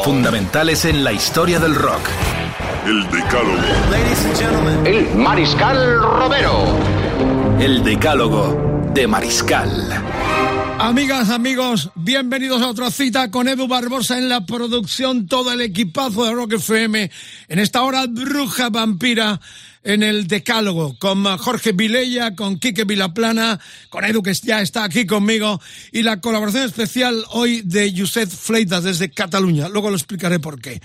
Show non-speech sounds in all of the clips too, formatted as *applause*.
Fundamentales en la historia del rock. El Decálogo. El Mariscal Romero. El decálogo de Mariscal. Amigas, amigos, bienvenidos a otra cita con Edu Barbosa en la producción, todo el equipazo de Rock FM, en esta hora bruja vampira en el Decálogo, con Jorge Vilella, con Quique Vilaplana, con Edu que ya está aquí conmigo, y la colaboración especial hoy de Josep Fleitas desde Cataluña, luego lo explicaré por qué.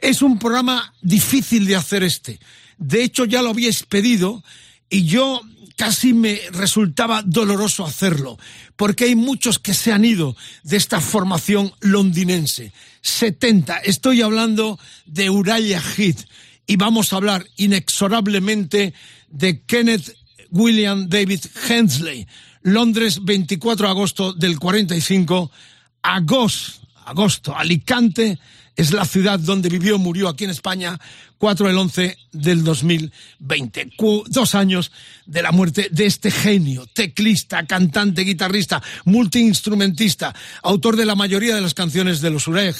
Es un programa difícil de hacer este, de hecho ya lo habíais pedido, y yo casi me resultaba doloroso hacerlo, porque hay muchos que se han ido de esta formación londinense. 70, estoy hablando de Uriah Heath, y vamos a hablar inexorablemente de Kenneth William David Hensley, Londres, 24 de agosto del 45, agosto, agosto, Alicante es la ciudad donde vivió, murió aquí en España, 4 del 11 del 2020. Cu- dos años de la muerte de este genio, teclista, cantante, guitarrista, multiinstrumentista, autor de la mayoría de las canciones de los Uriah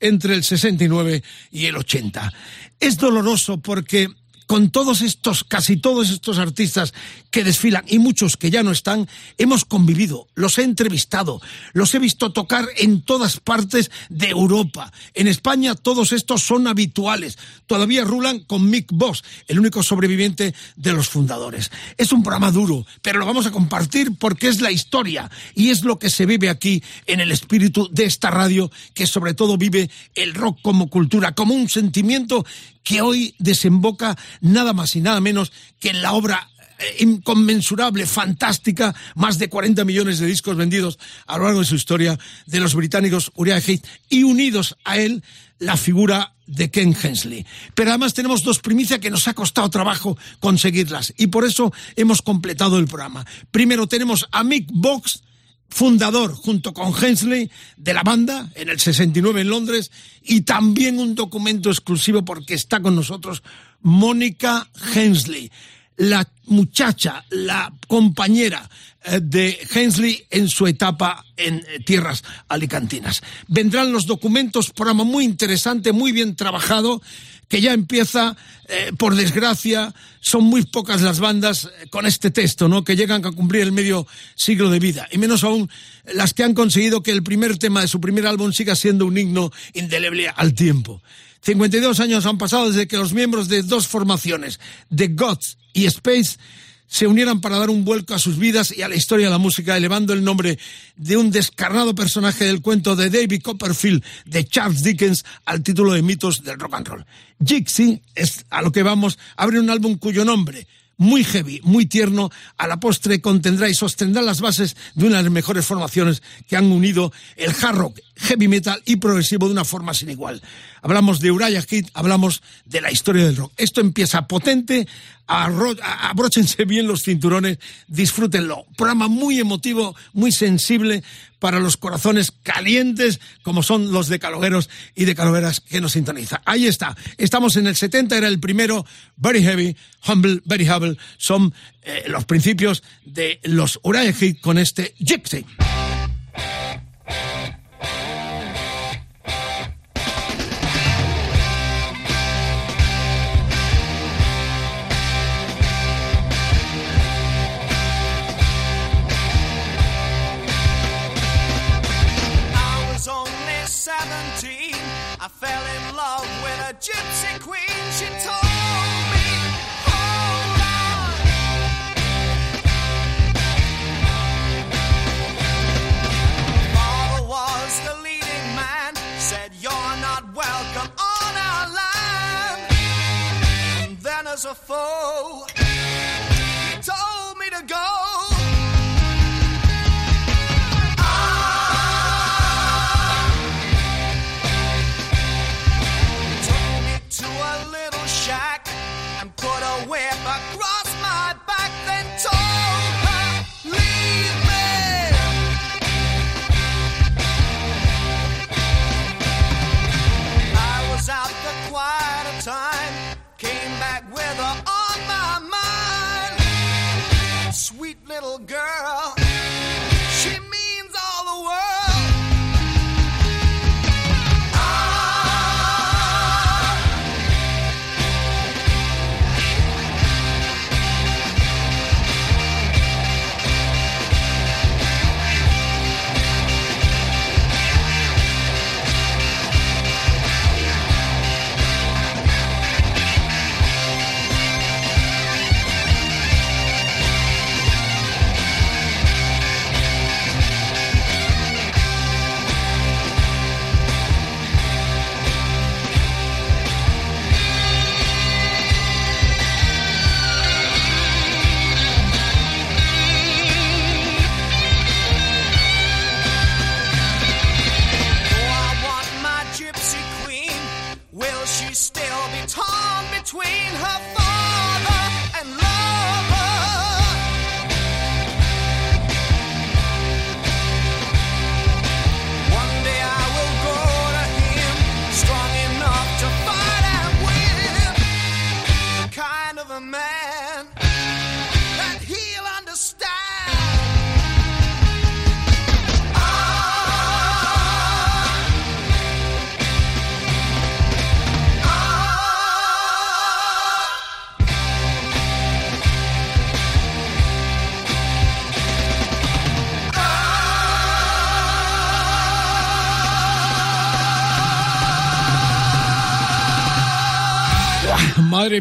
entre el 69 y el 80. Es doloroso porque con todos estos, casi todos estos artistas que desfilan y muchos que ya no están, hemos convivido, los he entrevistado, los he visto tocar en todas partes de Europa. En España todos estos son habituales. Todavía rulan con Mick Boss, el único sobreviviente de los fundadores. Es un programa duro, pero lo vamos a compartir porque es la historia y es lo que se vive aquí en el espíritu de esta radio que sobre todo vive el rock como cultura, como un sentimiento que hoy desemboca nada más y nada menos que en la obra eh, inconmensurable, fantástica, más de 40 millones de discos vendidos a lo largo de su historia de los británicos Uriah Heath y unidos a él la figura de Ken Hensley. Pero además tenemos dos primicias que nos ha costado trabajo conseguirlas y por eso hemos completado el programa. Primero tenemos a Mick Box, fundador junto con Hensley de la banda en el 69 en Londres y también un documento exclusivo porque está con nosotros Mónica Hensley, la muchacha, la compañera eh, de Hensley en su etapa en eh, tierras alicantinas. Vendrán los documentos, programa muy interesante, muy bien trabajado que ya empieza, eh, por desgracia, son muy pocas las bandas eh, con este texto, ¿no? Que llegan a cumplir el medio siglo de vida, y menos aún las que han conseguido que el primer tema de su primer álbum siga siendo un himno indeleble al tiempo. 52 años han pasado desde que los miembros de dos formaciones, The Gods y Space, se unieran para dar un vuelco a sus vidas y a la historia de la música, elevando el nombre de un descarnado personaje del cuento de David Copperfield de Charles Dickens al título de mitos del rock and roll. Gypsy, es a lo que vamos, abre un álbum cuyo nombre, muy heavy, muy tierno, a la postre contendrá y sostendrá las bases de una de las mejores formaciones que han unido el hard rock, heavy metal y progresivo de una forma sin igual. Hablamos de Uriah Heath, hablamos de la historia del rock. Esto empieza potente, abróchense bien los cinturones, disfrútenlo. Programa muy emotivo, muy sensible para los corazones calientes como son los de calogueros y de calogueras que nos sintonizan. Ahí está. Estamos en el 70, era el primero, Very Heavy, Humble, Very Humble. Son eh, los principios de los Uriah con este Gypsy. As a foe,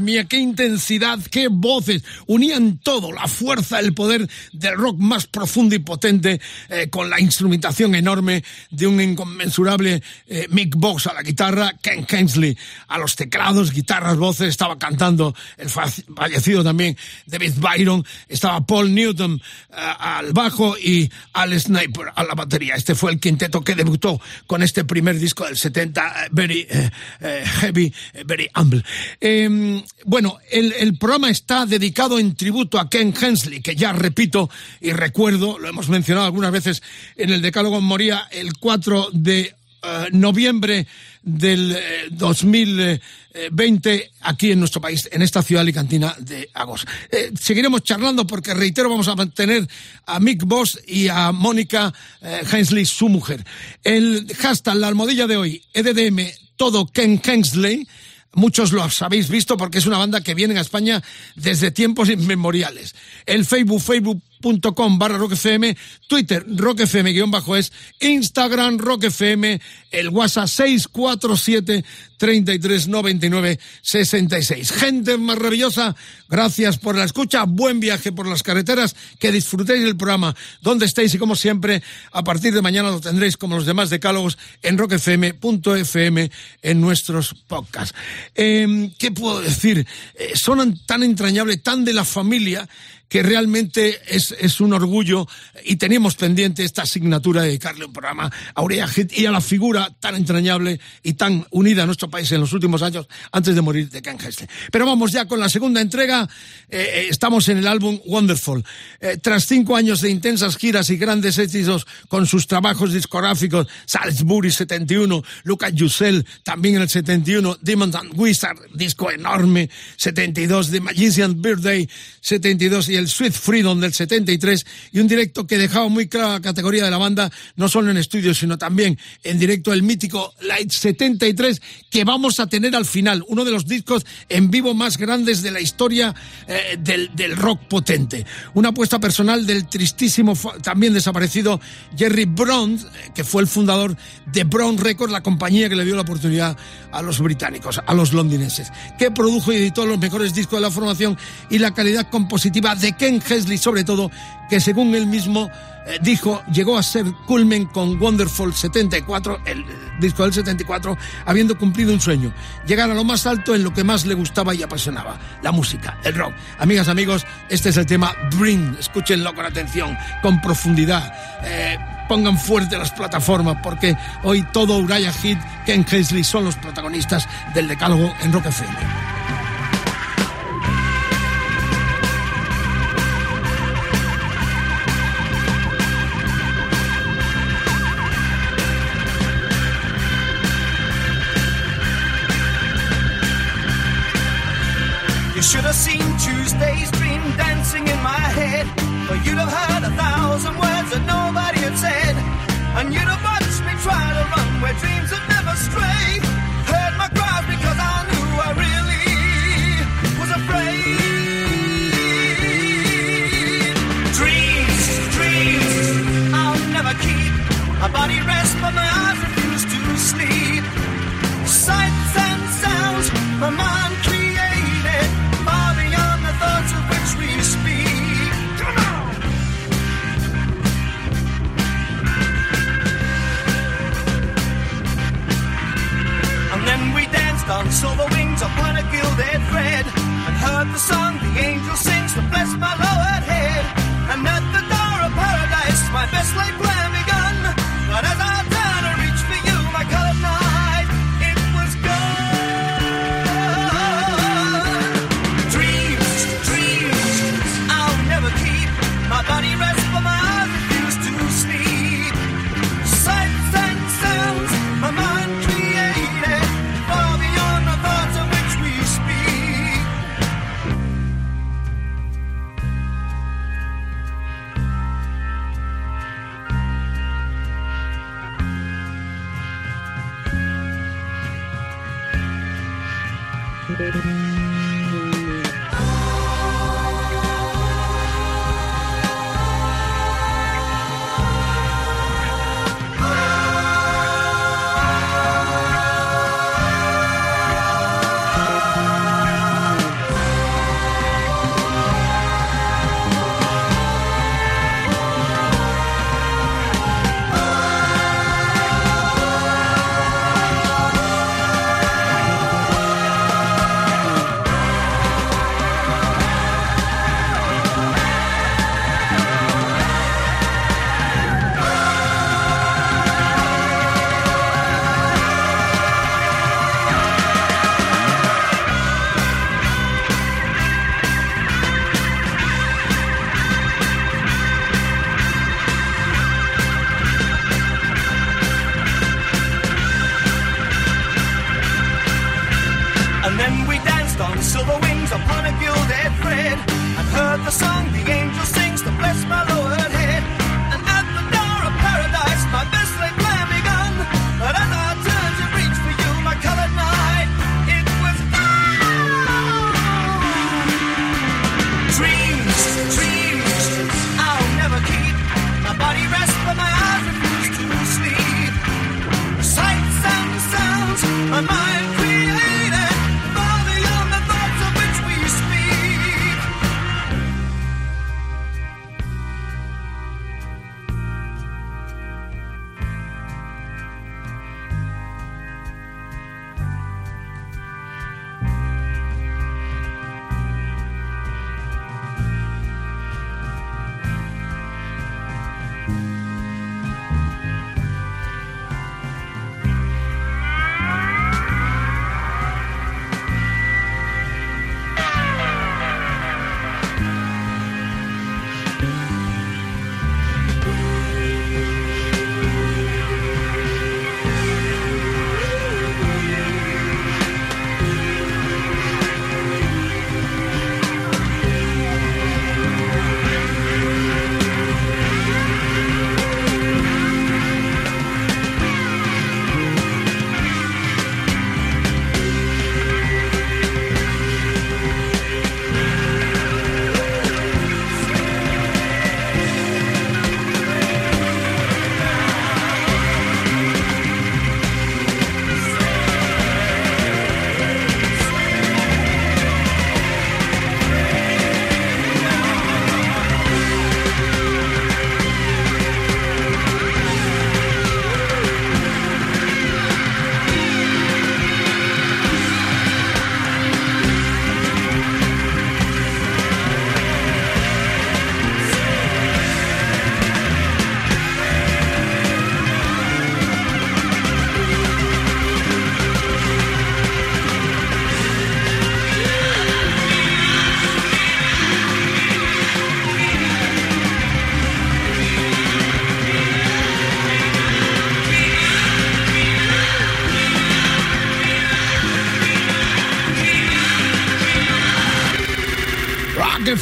mía, qué intensidad, qué voces. Unían todo, la fuerza, el poder del rock más profundo y potente, eh, con la instrumentación enorme de un inconmensurable eh, Mick Box a la guitarra, Ken Hensley a los teclados, guitarras, voces, estaba cantando el fallecido también David Byron, estaba Paul Newton eh, al bajo y Al Sniper a la batería. Este fue el quinteto que debutó con este primer disco del 70, Very Heavy, Very Humble. Em, bueno, el, programa está dedicado en tributo a Ken Hensley, que ya repito y recuerdo, lo hemos mencionado algunas veces en el Decálogo, moría el 4 de eh, noviembre del 2020 eh, aquí en nuestro país, en esta ciudad alicantina de Agos. Eh, seguiremos charlando porque, reitero, vamos a mantener a Mick Boss y a Mónica Hensley, su mujer. El hashtag, la almohadilla de hoy, EDDM, todo Ken Hensley, Muchos lo habéis visto porque es una banda que viene a España desde tiempos inmemoriales. El Facebook, facebook.com barra rockfm, Twitter rockfm guion bajo es, Instagram rockfm, el WhatsApp 647 3399 66. Gente maravillosa, gracias por la escucha, buen viaje por las carreteras, que disfrutéis del programa donde estéis y como siempre, a partir de mañana lo tendréis como los demás decálogos en rockfm.fm en nuestros podcasts. Em, ¿Qué puedo decir? Eh, son tan entrañables, tan de la familia, que realmente es, es un orgullo y teníamos pendiente esta asignatura de dedicarle un programa a Aurea y a la figura tan entrañable y tan unida a nuestro país en los últimos años antes de morir de Ken Pero vamos ya con la segunda entrega. Eh, eh, estamos en el álbum Wonderful. Eh, tras cinco años de intensas giras y grandes éxitos con sus trabajos discográficos, Salisbury 71, Lucas Yusel también en el 71, Demons and Wizard, disco enorme, 72, The Magician's Birthday 72 y el Sweet Freedom del 73 y un directo que dejaba muy clara la categoría de la banda, no solo en estudio, sino también en directo el mítico Light 73 que vamos a tener al final, uno de los discos en vivo más grandes de la historia eh, del, del, rock potente. Una apuesta personal del tristísimo, también desaparecido Jerry Brown, eh, que fue el fundador de Brown Records, la compañía que le dio la oportunidad a los británicos, a los londinenses, que produjo y editó los mejores discos de la formación y la calidad compositiva de Ken Hesley sobre todo, que según él mismo eh, dijo, llegó a ser culmen con Wonderful 74, el disco del 74, habiendo cumplido un sueño, llegar a lo más alto en lo que más le gustaba y apasionaba, la música, el rock. Amigas, amigos, este es el tema Bring, escúchenlo con atención, con profundidad. Eh, pongan fuerte las plataformas porque hoy todo Uriah Heep, Ken Hesley son los protagonistas del decálogo en Rock FM. Should have seen Tuesday's dream dancing in my head. But you'd have heard a thousand words that nobody had said. And you'd have watched me try to run where dreams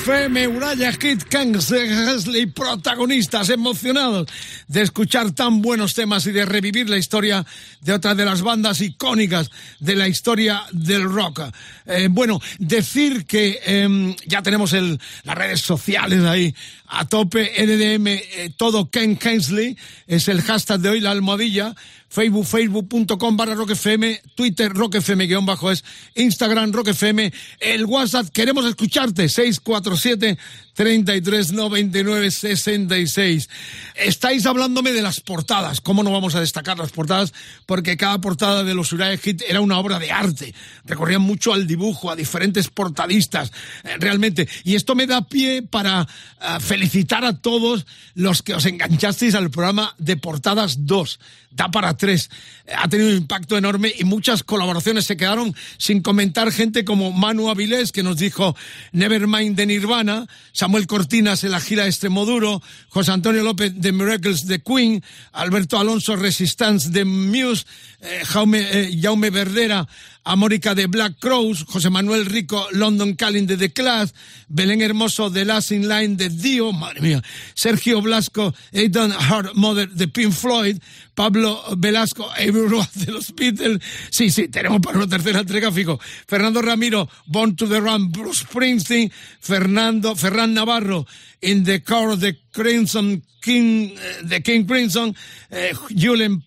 FM, Uraya Kid Kingsley, protagonistas emocionados de escuchar tan buenos temas y de revivir la historia de otra de las bandas icónicas de la historia del rock. Eh, bueno, decir que em, ya tenemos las redes sociales ahí a tope, NDM, eh, todo Ken Kingsley, es el hashtag de hoy, la almohadilla, Facebook, facebook.com barra roquefm, Twitter roquefm guion bajo es, Instagram roquefm, el WhatsApp, queremos escucharte, 647 3399 66. Estáis hablándome de las portadas, ¿cómo no vamos a destacar las portadas? Porque cada portada de los Uriah Hit era una obra de arte, recorrían mucho al dibujo, a diferentes portadistas, eh, realmente, y esto me da pie para uh, felicitar a todos los que os enganchasteis al programa de Portadas 2 da para tres. Ha tenido un impacto enorme y muchas colaboraciones se quedaron sin comentar. Gente como Manu Avilés, que nos dijo Nevermind de Nirvana, Samuel Cortinas en la gira Extremoduro, José Antonio López de Miracles de Queen, Alberto Alonso Resistance de Muse, eh, Jaume, eh, Jaume Verdera Amórica de Black Crows, José Manuel Rico, London Calling de The Class, Belén Hermoso de Last in Line de Dio, madre mía, Sergio Blasco, Aidan Hard Mother de Pink Floyd, Pablo Velasco, Everyone de los Beatles. Sí, sí, tenemos para una tercera entrega, fijo. Fernando Ramiro, Born to the Run, Bruce Springsteen, Fernando, Ferran Navarro, In the Car of the Crimson King, eh, de King Crimson, eh,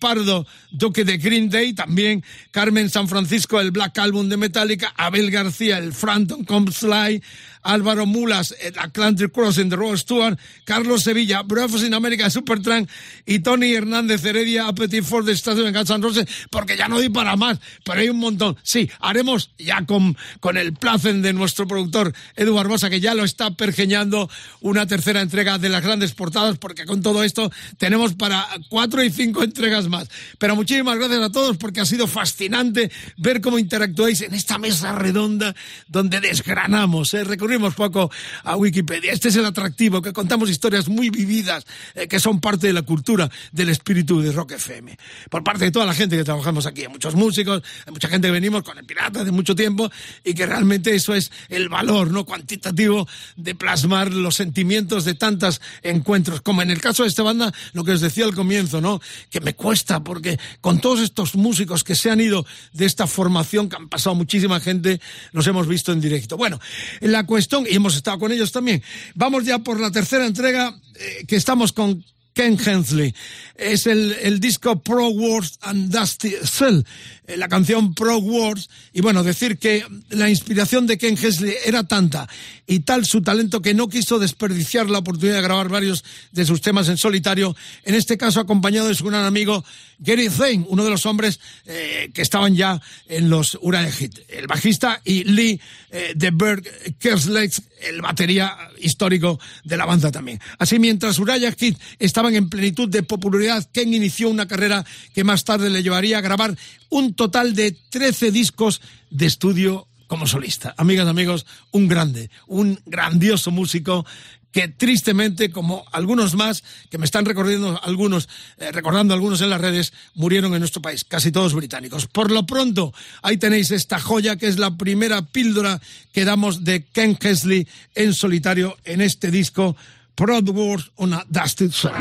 Pardo, Duque de Green Day, también. Carmen San Francisco, el Black Album de Metallica, Abel García, el Frampton Comes Live, Álvaro Mulas, el Atlantic Crossing de Rob Stewart, Carlos Sevilla, Breakfast in America, Supertramp y Tony Hernández Heredia, Appetite for the Station en Guns N' Roses, porque ya no di para más, pero hay un montón. Sí, haremos ya con, con el placen de nuestro productor Edu Barbosa, que ya lo está pergeñando una tercera entrega de las grandes portadas, porque con todo esto tenemos para cuatro y cinco entregas más. Pero muchísimas gracias a todos, porque ha sido fascinante ver cómo interactuáis en esta mesa redonda donde desgranamos, ¿eh? recurrimos poco a Wikipedia. Este es el atractivo, que contamos historias muy vividas, eh, que son parte de la cultura del espíritu de Rock FM. Por parte de toda la gente que trabajamos aquí, hay muchos músicos, hay mucha gente que venimos con el pirata de mucho tiempo y que realmente eso es el valor no cuantitativo de plasmar los sentimientos de tantos encuentros, como en el caso de esta banda, lo que os decía al comienzo, ¿no? Que me cuesta, porque con todos estos músicos que se han ido de esta formación, que han pasado muchísima gente, los hemos visto en directo. Bueno, la cuestión, y hemos estado con ellos también, vamos ya por la tercera entrega, eh, que estamos con Ken Hensley. Es el, el disco Pro Wars and Dusty Cell, eh, la canción Pro Wars. Y bueno, decir que la inspiración de Ken Hensley era tanta y tal su talento que no quiso desperdiciar la oportunidad de grabar varios de sus temas en solitario, en este caso acompañado de su gran amigo Gary Zane, uno de los hombres eh, que estaban ya en los Uriah Hit, el bajista, y Lee eh, de Berg Kerslake, el batería histórico de la banda también. Así, mientras Uriah Hit estaban en plenitud de popularidad, Ken inició una carrera que más tarde le llevaría a grabar un total de 13 discos de estudio como solista. Amigas, amigos, un grande, un grandioso músico que tristemente, como algunos más, que me están recordando algunos, eh, recordando algunos en las redes, murieron en nuestro país, casi todos británicos. Por lo pronto, ahí tenéis esta joya que es la primera píldora que damos de Ken Kesley en solitario en este disco, Proud Wars on a Dusted Sun.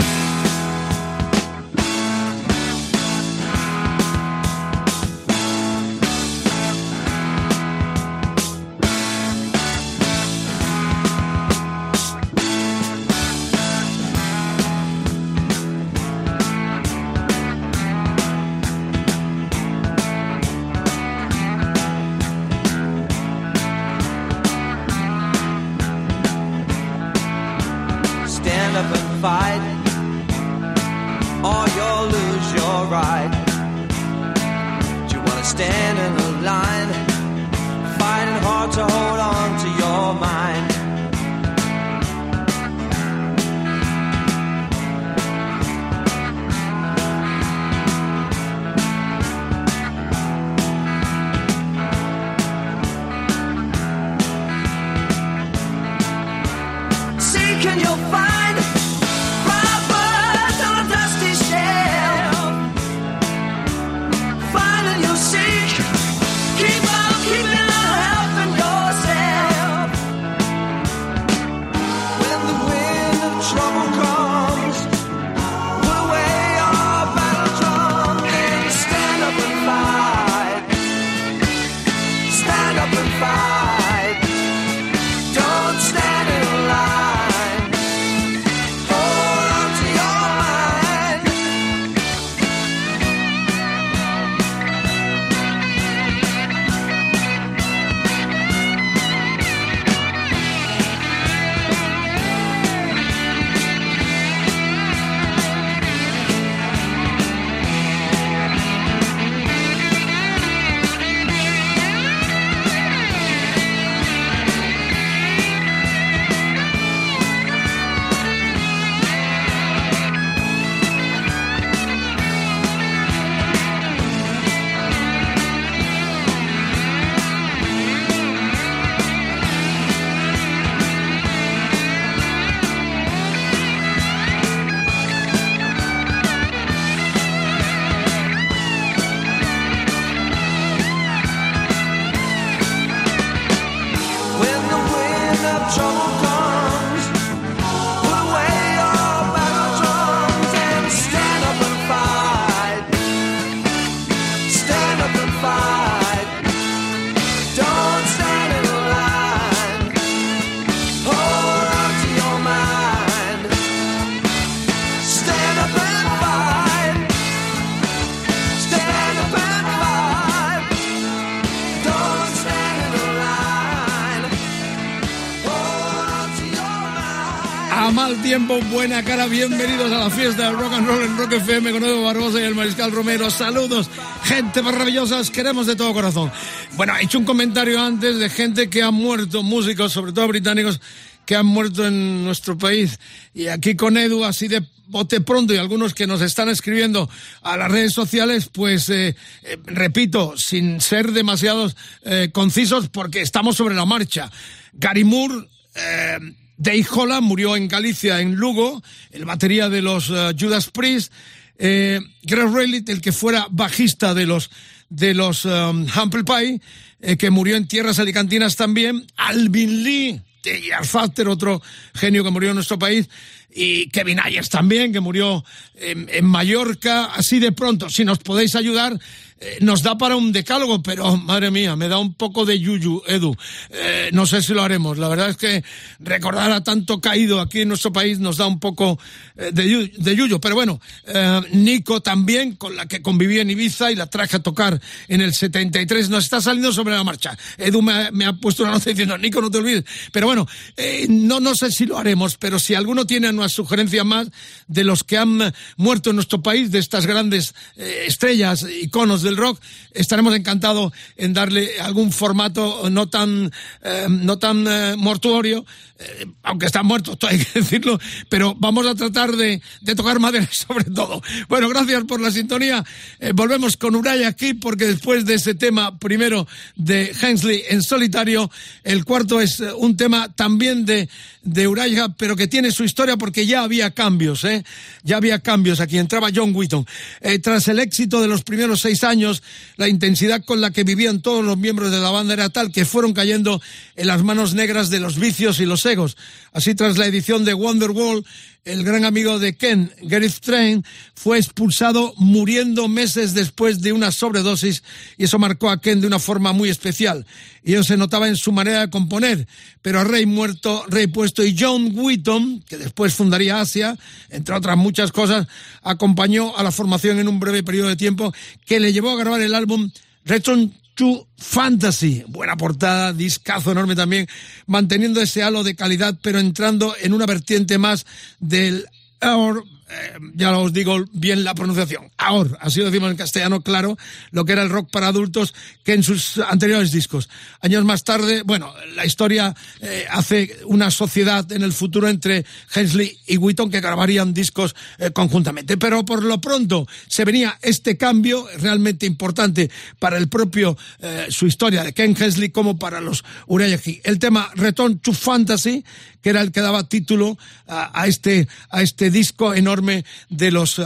Buena cara, bienvenidos a la fiesta del rock and roll en Rock FM con Edo Barbosa y el Mariscal Romero. Saludos, gente maravillosa, os queremos de todo corazón. Bueno, he hecho un comentario antes de gente que ha muerto, músicos, sobre todo británicos, que han muerto en nuestro país. Y aquí con Edu, así de bote pronto, y algunos que nos están escribiendo a las redes sociales, pues eh, eh, repito, sin ser demasiados eh, concisos, porque estamos sobre la marcha. Gary Moore, Dave Holland murió en Galicia, en Lugo, el batería de los Judas Priest. Greg Rayleigh, el que fuera bajista de los de los um, Humble Pie, que murió en tierras alicantinas también. Alvin Lee, y Arfaster, otro genio que murió en nuestro país, y Kevin Ayers también, que murió en Mallorca, así de pronto. Si nos podéis ayudar, eh, nos da para un decálogo, pero madre mía, me da un poco de yuyu, Edu. Eh, no sé si lo haremos. La verdad es que recordar a tanto caído aquí en nuestro país nos da un poco eh, de, de, yuyu. Pero bueno, Nico también, con la que conviví en Ibiza y la traje a tocar en el 73, nos está saliendo sobre la marcha. Edu me, ha puesto una nota diciendo, Nico, no te olvides. Pero bueno, no, no sé si lo haremos, pero si alguno tiene una sugerencia más de los que han muerto en nuestro país, de estas grandes estrellas, iconos del rock, estaremos encantados en darle algún formato no tan, eh, no tan eh, mortuorio, eh, aunque están muertos, *laughs* hay que decirlo, pero vamos a tratar de, de tocar madera *laughs* sobre todo. Bueno, gracias por la sintonía. volvemos con Uray aquí, porque después de ese tema primero de Hensley en solitario, el cuarto es un tema también de, de Uraya, pero que tiene su historia porque ya había cambios, ¿eh? Ya había cambios. Aquí entraba John Wheaton. tras el éxito de los primeros seis años, intensidad con la que vivían todos los miembros de la banda era tal que fueron cayendo en las manos negras de los vicios y los egos. Así, tras la edición de Wonderwall, el gran amigo de Ken, Gareth Train, fue expulsado muriendo meses después de una sobredosis y eso marcó a Ken de una forma muy especial. Y eso se notaba en su manera de componer. Pero a Rey muerto, Rey puesto y John Wheaton, que después fundaría Asia, entre otras muchas cosas, acompañó a la formación en un breve periodo de tiempo que le llevó a grabar el álbum Return to Fantasy. Buena portada, discazo enorme también, manteniendo ese halo de calidad, pero entrando en una vertiente más del eh, ya os digo bien la pronunciación, ahora, así lo decimos en castellano, claro, lo que era el rock para adultos que en sus anteriores discos. Años más tarde, bueno, la historia eh, hace una sociedad en el futuro entre Hensley y Wheaton que grabarían discos eh, conjuntamente. Pero por lo pronto se venía este cambio realmente importante para el propio, su historia de Ken Hensley como para los Uriah El tema Return to Fantasy, que era el que daba título a, este, a este disco enorme de los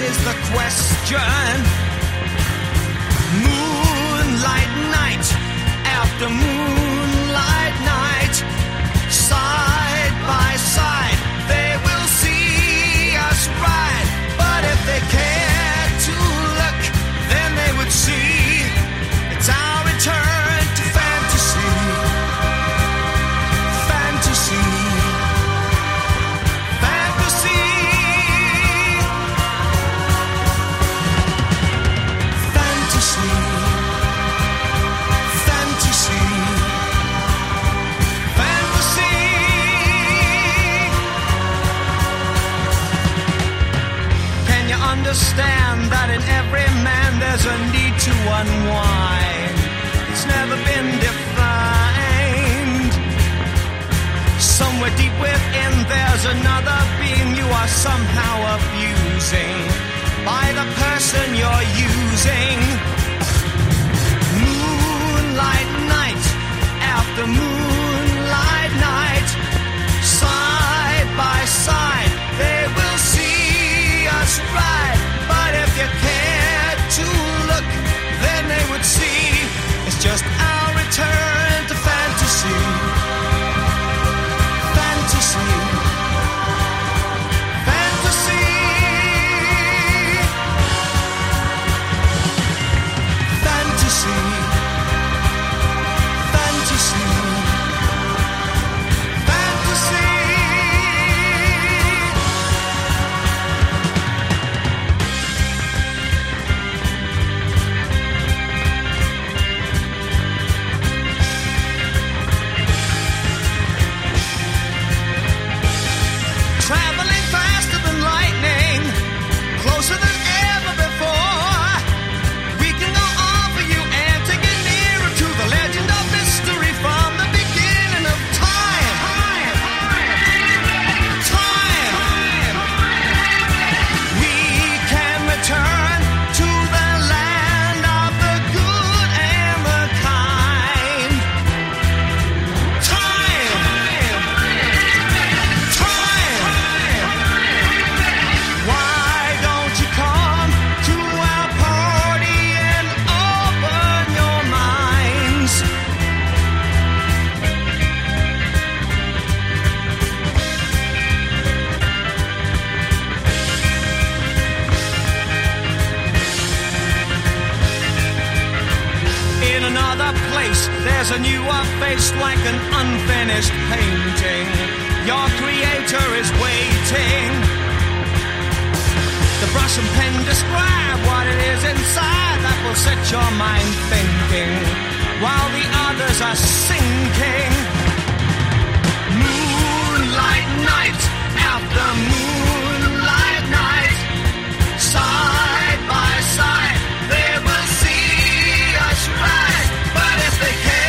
is the question. Moonlight night after moon. unwind. It's never been defined. Somewhere deep within, there's another being you are somehow abusing by the person you're using. Moonlight night after moonlight. There's a newer face like an unfinished painting. Your creator is waiting. The brush and pen describe what it is inside that will set your mind thinking, while the others are sinking. Moonlight night after moonlight night, side by side, they will see us ride. But if they care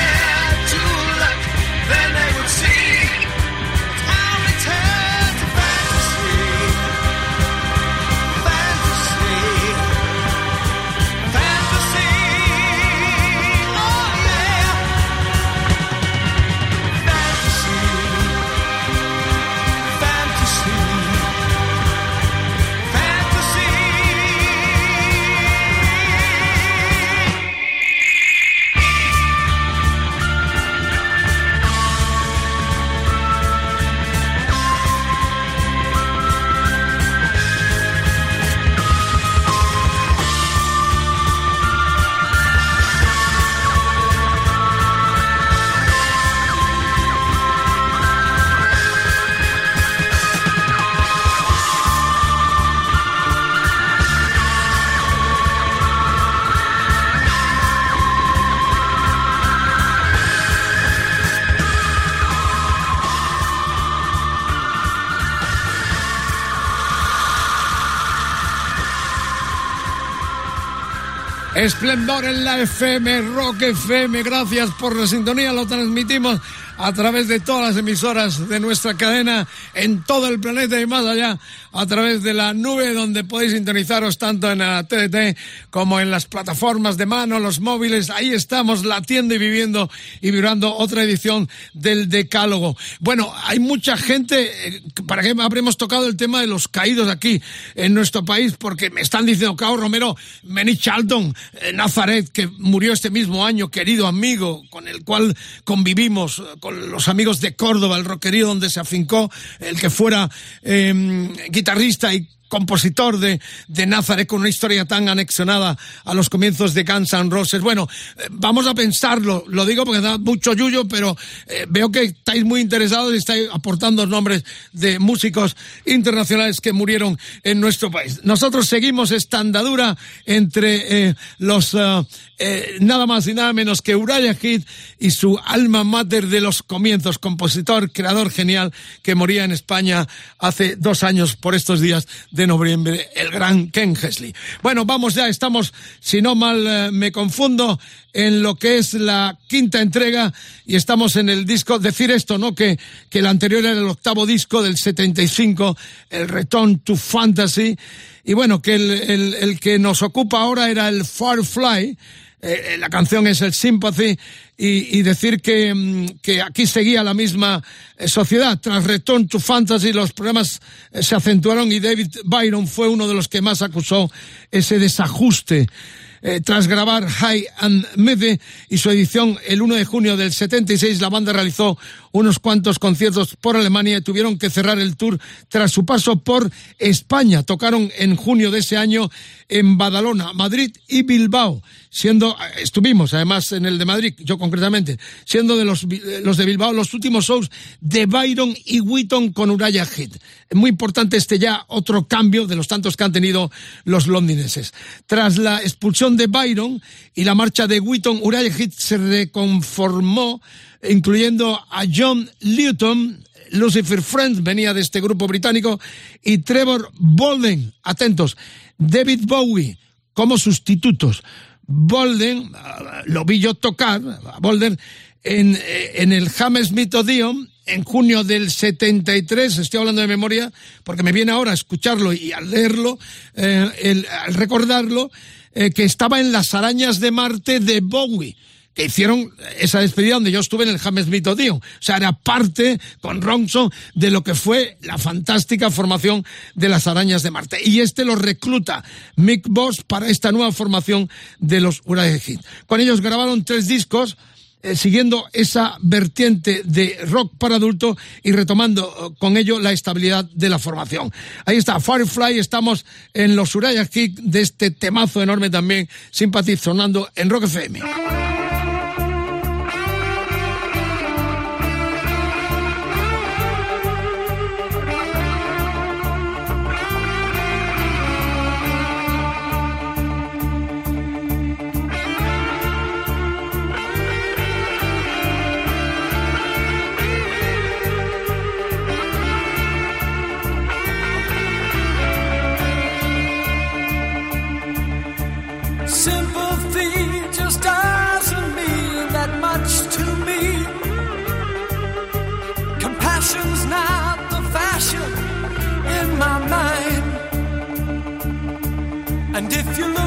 Esplendor en la FM, Rock FM, gracias por la sintonía, lo transmitimos a través de todas las emisoras de nuestra cadena en todo el planeta y más allá, a través de la nube donde podéis sintonizaros tanto en la TDT como en las plataformas de mano, los móviles, ahí estamos latiendo y viviendo y vibrando otra edición del Decálogo. Bueno, hay mucha gente, eh, ¿para qué habremos tocado el tema de los caídos aquí en nuestro país? Porque me están diciendo, Cao Romero, Meni Charlton, eh, Nazaret, que murió este mismo año, querido amigo, con el cual convivimos, eh, los amigos de Córdoba, el roquerío donde se afincó, el que fuera eh, guitarrista y compositor de, de Nazaret con una historia tan anexionada a los comienzos de Guns N' Roses. Bueno, eh, vamos a pensarlo, lo digo porque da mucho yuyo, pero eh, veo que estáis muy interesados y estáis aportando nombres de músicos internacionales que murieron en nuestro país. Nosotros seguimos esta andadura entre eh, los eh, eh, nada más y nada menos que Uriah Heep y su alma mater de los comienzos, compositor, creador genial que moría en España hace dos años por estos días de noviembre, el gran Ken Hesley. Bueno, vamos ya, estamos, si no mal eh, me confundo, en lo que es la quinta entrega y estamos en el disco, decir esto, ¿no? Que, que el anterior era el octavo disco del 75, el Return to Fantasy, y bueno, que el, el, el que nos ocupa ahora era el Firefly, eh, la canción es el Sympathy y, decir que, mm, que, aquí seguía la misma eh, sociedad. Tras Return to Fantasy los problemas eh, se acentuaron y David Byron fue uno de los que más acusó ese desajuste. Eh, tras grabar High and Mede y su edición el 1 de junio del 76, la banda realizó unos cuantos conciertos por Alemania tuvieron que cerrar el tour tras su paso por España. Tocaron en junio de ese año en Badalona, Madrid y Bilbao, siendo, estuvimos además en el de Madrid, yo concretamente, siendo de los, los de Bilbao los últimos shows de Byron y Wheaton con Uraya Hit. Muy importante este ya otro cambio de los tantos que han tenido los londinenses. Tras la expulsión de Byron y la marcha de Wheaton, Uraya Hit se reconformó incluyendo a John Newton, Lucifer Friends venía de este grupo británico, y Trevor Bolden, atentos, David Bowie como sustitutos. Bolden, lo vi yo tocar, Bolden, en, en el Hammersmith Odeon, en junio del 73, estoy hablando de memoria, porque me viene ahora a escucharlo y a leerlo, eh, al recordarlo, eh, que estaba en las arañas de Marte de Bowie que hicieron esa despedida donde yo estuve en el James Smith Odeon. O sea, era parte con Ronson de lo que fue la fantástica formación de las arañas de Marte. Y este lo recluta Mick Boss para esta nueva formación de los Uriah Heep. Con ellos grabaron tres discos, eh, siguiendo esa vertiente de rock para adulto y retomando eh, con ello la estabilidad de la formación. Ahí está, Firefly, estamos en los Uriah Heep de este temazo enorme también, simpatizando sonando en Rock FM. And if you look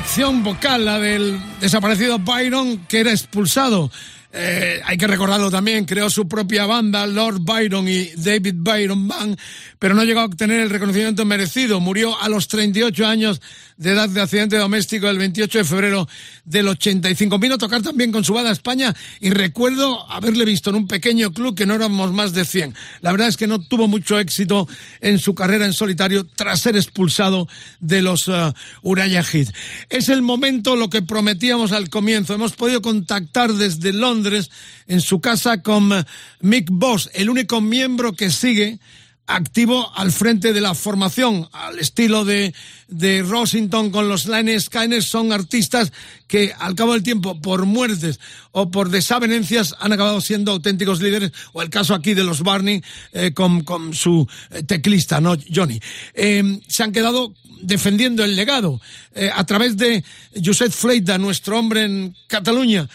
qué lección vocal la del desaparecido Byron que era expulsado. Eh, hay que recordarlo también, creó su propia banda, Lord Byron y David Byron Band, pero no llegó a obtener el reconocimiento merecido. Murió a los 38 años de edad de accidente doméstico el 28 de febrero del 85. Vino a tocar también con su banda España y recuerdo haberle visto en un pequeño club que no éramos más de 100. La verdad es que no tuvo mucho éxito en su carrera en solitario tras ser expulsado de los uh, Uraya Hit. Es el momento, lo que prometíamos al comienzo. Hemos podido contactar desde Londres en su casa con uh, Mick Boss, el único miembro que sigue activo al frente de la formación, al estilo de, de Rosington con los Line Skyners, son artistas que al cabo del tiempo, por muertes o por desavenencias, han acabado siendo auténticos líderes, o el caso aquí de los Barney eh, con, con, su eh, teclista, ¿no? Johnny. Eh, se han quedado defendiendo el legado eh, a través de Josep Fleita, nuestro hombre en Cataluña,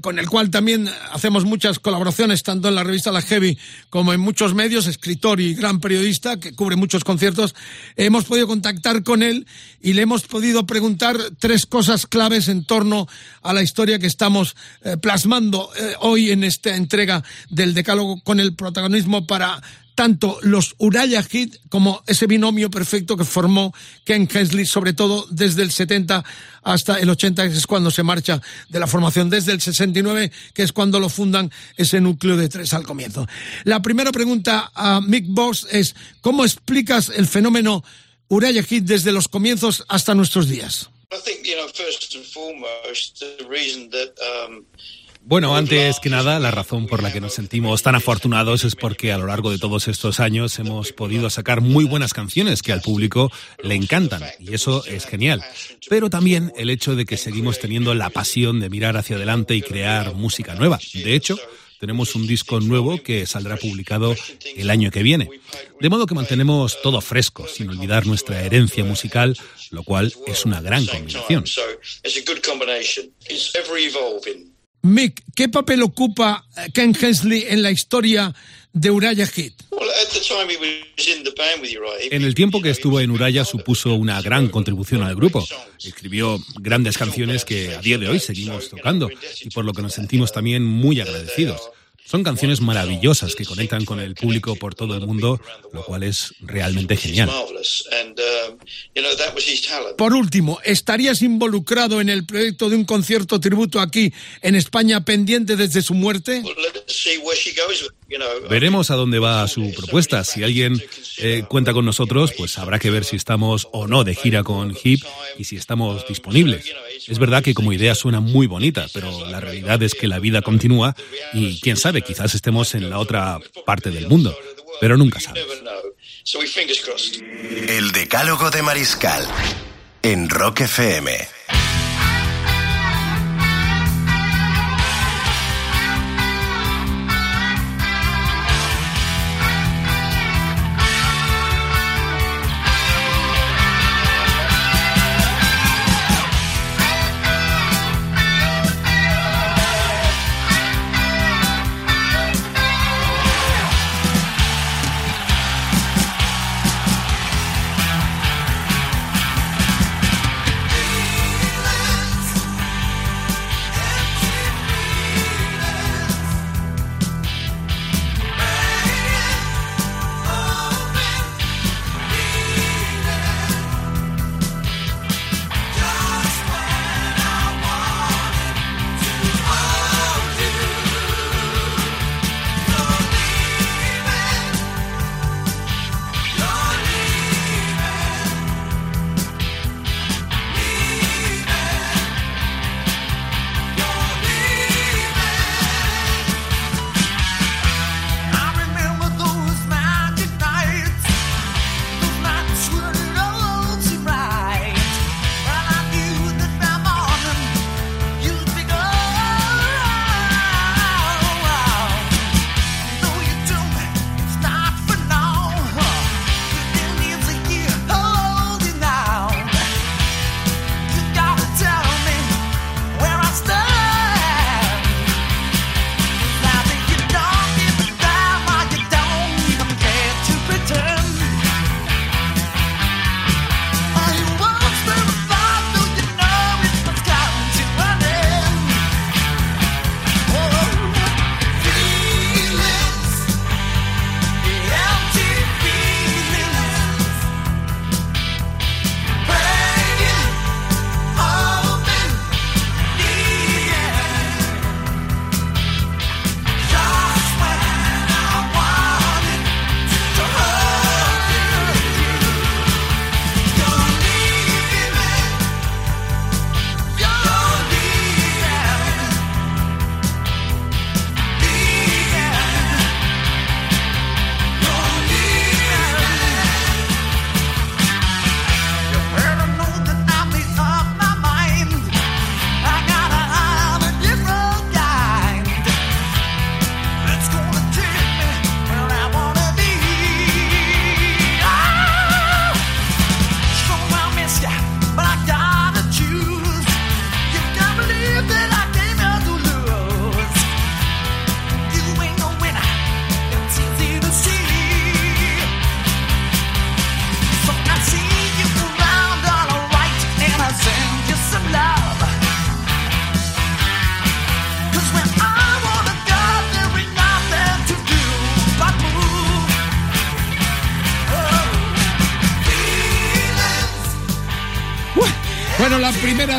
con el cual también hacemos muchas colaboraciones, tanto en la revista La Heavy como en muchos medios, escritor y gran periodista que cubre muchos conciertos. hemos podido contactar con él y le hemos podido preguntar tres cosas claves en torno a la historia que estamos eh, plasmando hoy en esta entrega del Decálogo con el protagonismo para tanto los Uraya Hit como ese binomio perfecto que formó Ken Hensley, sobre todo desde el 70 hasta el 80, que es cuando se marcha de la formación, desde el 69, que es cuando lo fundan ese núcleo de tres al comienzo. La primera pregunta a Mick Boss es, ¿cómo explicas el fenómeno Uraya Hit desde los comienzos hasta nuestros días? Bueno, antes que nada, la razón por la que nos sentimos tan afortunados es porque a lo largo de todos estos años hemos podido sacar muy buenas canciones que al público le encantan y eso es genial. Pero también el hecho de que seguimos teniendo la pasión de mirar hacia adelante y crear música nueva. De hecho, tenemos un disco nuevo que saldrá publicado el año que viene. De modo que mantenemos todo fresco, sin olvidar nuestra herencia musical, lo cual es una gran combinación. Mick, ¿qué papel ocupa eh, Ken Hensley en la historia de Uraya Hit? En el tiempo que estuvo en Uraya supuso una gran contribución al grupo. Escribió grandes canciones que a día de hoy seguimos tocando y por lo que nos sentimos también muy agradecidos. Son canciones maravillosas que conectan con el público por todo el mundo, lo cual es realmente genial. Por último, ¿estarías involucrado en el proyecto de un concierto tributo aquí en España pendiente desde su muerte? Veremos a dónde va su propuesta. Si alguien eh, cuenta con nosotros, pues habrá que ver si estamos o no de gira con HIP y si estamos disponibles. Es verdad que como idea suena muy bonita, pero la realidad es que la vida continúa y quién sabe, quizás estemos en la otra parte del mundo, pero nunca sabes. El Decálogo de Mariscal en Rock FM.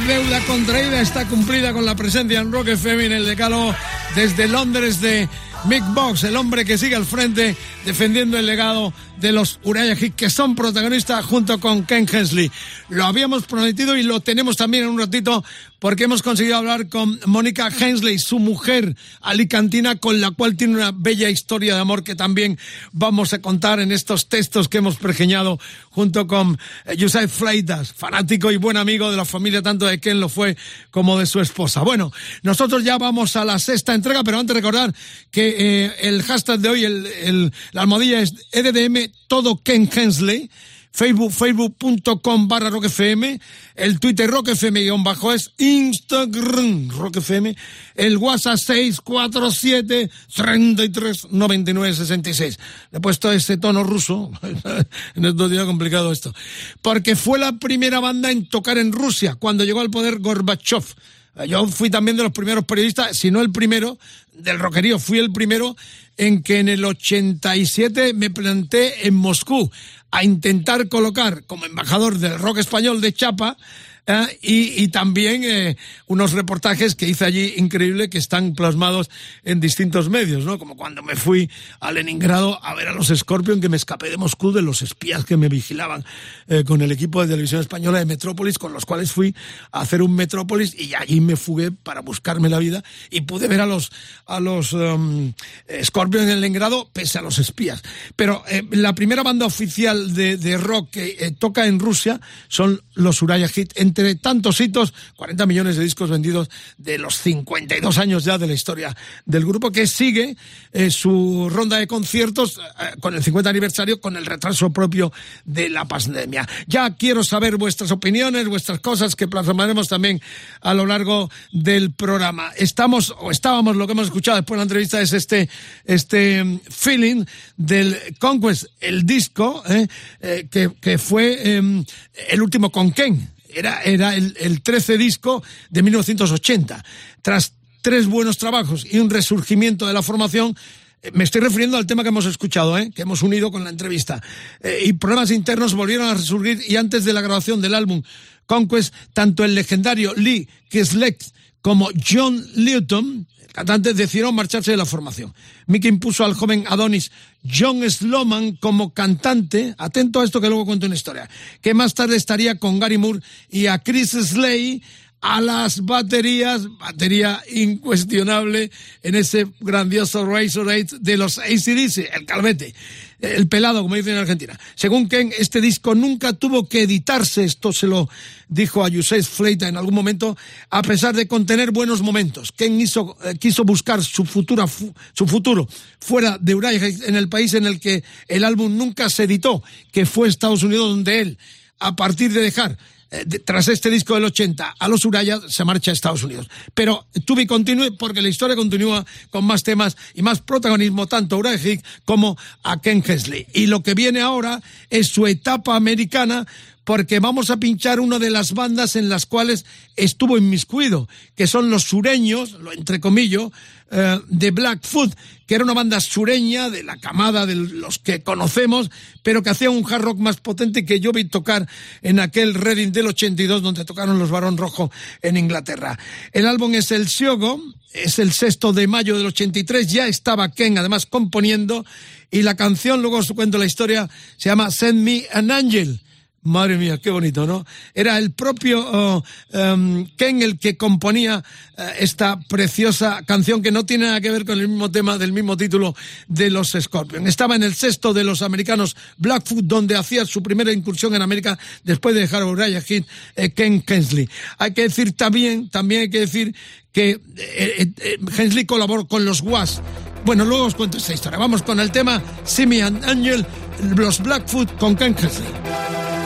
Deuda contraída está cumplida con la presencia en Rock FM en el decalo desde Londres de Mick Box, el hombre que sigue al frente defendiendo el legado de los Uriah Heep, que son protagonistas junto con Ken Hensley. Lo habíamos prometido y lo tenemos también en un ratito porque hemos conseguido hablar con Mónica Hensley, su mujer alicantina, con la cual tiene una bella historia de amor que también vamos a contar en estos textos que hemos pergeñado junto con Joseph eh, Fleitas, fanático y buen amigo de la familia, tanto de Ken lo fue como de su esposa. Bueno, nosotros ya vamos a la sexta entrega, pero antes recordar que eh, el hashtag de hoy, el, la almohadilla es EDDM todo Ken Hensley. Facebook, facebook.com barra roquefm, el Twitter roquefm guion bajo es Instagram roquefm, el WhatsApp 647 33 99 66. Le he puesto ese tono ruso, *laughs* en estos días complicado esto, porque fue la primera banda en tocar en Rusia cuando llegó al poder Gorbachev. Yo fui también de los primeros periodistas, si no el primero, del rockerío, fui el primero en que en el 87 me planté en Moscú a intentar colocar como embajador del rock español de Chapa ¿eh? y, también eh, unos reportajes que hice allí increíble que están plasmados en distintos medios, ¿no? Como cuando me fui a Leningrado a ver a los Scorpion, que me escapé de Moscú de los espías que me vigilaban eh, con el equipo de televisión española de Metrópolis, con los cuales fui a hacer un Metrópolis y allí me fugué para buscarme la vida y pude ver a los, a los um, Scorpion en Leningrado pese a los espías. Pero la primera banda oficial de, rock que toca en Rusia son los Uraya Hit entre tantos hitos, 40 millones de discos vendidos de los 52 años ya de la historia del grupo que sigue eh, su ronda de conciertos eh, con el 50 aniversario con el retraso propio de la pandemia. Ya quiero saber vuestras opiniones, vuestras cosas que plasmaremos también a lo largo del programa. Estamos o estábamos, lo que hemos escuchado después de la entrevista es este, este mm, feeling del Conquest, el disco eh, que, que, fue em, el último con Ken era, era el, el 13 disco de 1980. Tras tres buenos trabajos y un resurgimiento de la formación, eh, me estoy refiriendo al tema que hemos escuchado, ¿eh? que hemos unido con la entrevista. Eh, y problemas internos volvieron a resurgir y antes de la grabación del álbum Conquest, tanto el legendario Lee Kisleck como John Newton cantantes decidieron marcharse de la formación. Mickey impuso al joven Adonis John Sloman como cantante, atento a esto que luego cuento una historia, que más tarde estaría con Gary Moore y a Chris Slay a las baterías, batería incuestionable en ese grandioso Razor 8 de los ACDC, el calvete, el pelado, como dicen en Argentina. Según Ken, este disco nunca tuvo que editarse, esto se lo dijo a Yusef Fleita en algún momento, a pesar de contener buenos momentos. Ken hizo, eh, quiso buscar su, futura, su futuro fuera de Uriah en el país en el que el álbum nunca se editó, que fue Estados Unidos, donde él, a partir de dejar eh, tras este disco del 80 a los Uraya se marcha a Estados Unidos. Pero tuve continúe porque la historia continúa con más temas y más protagonismo tanto a Uriah como a Ken Hesley. Y lo que viene ahora es su etapa americana porque vamos a pinchar una de las bandas en las cuales estuvo inmiscuido, que son los sureños, lo entre comillas, eh, de Blackfoot, que era una banda sureña de la camada de los que conocemos, pero que hacía un hard rock más potente que yo vi tocar en aquel Reading del 82 donde tocaron los Barón Rojo en Inglaterra. El álbum es El Siogo, es el sexto de mayo del 83, ya estaba Ken además componiendo y la canción, luego os cuento la historia, se llama Send Me an Angel Madre mía, qué bonito, ¿no? Era el propio em, Ken el que componía eh, esta preciosa canción que no tiene nada que ver con el mismo tema del mismo título de los Scorpions. Estaba en el sexto de los americanos Blackfoot, donde hacía su primera incursión en América después de dejar a Heep, eh, Ken Kensley. Hay que decir también, también hay que decir que eh, Hensley colaboró con los Was. Bueno, luego os cuento esta historia. Vamos con el tema Simian Angel, los Blackfoot con Ken Hensley.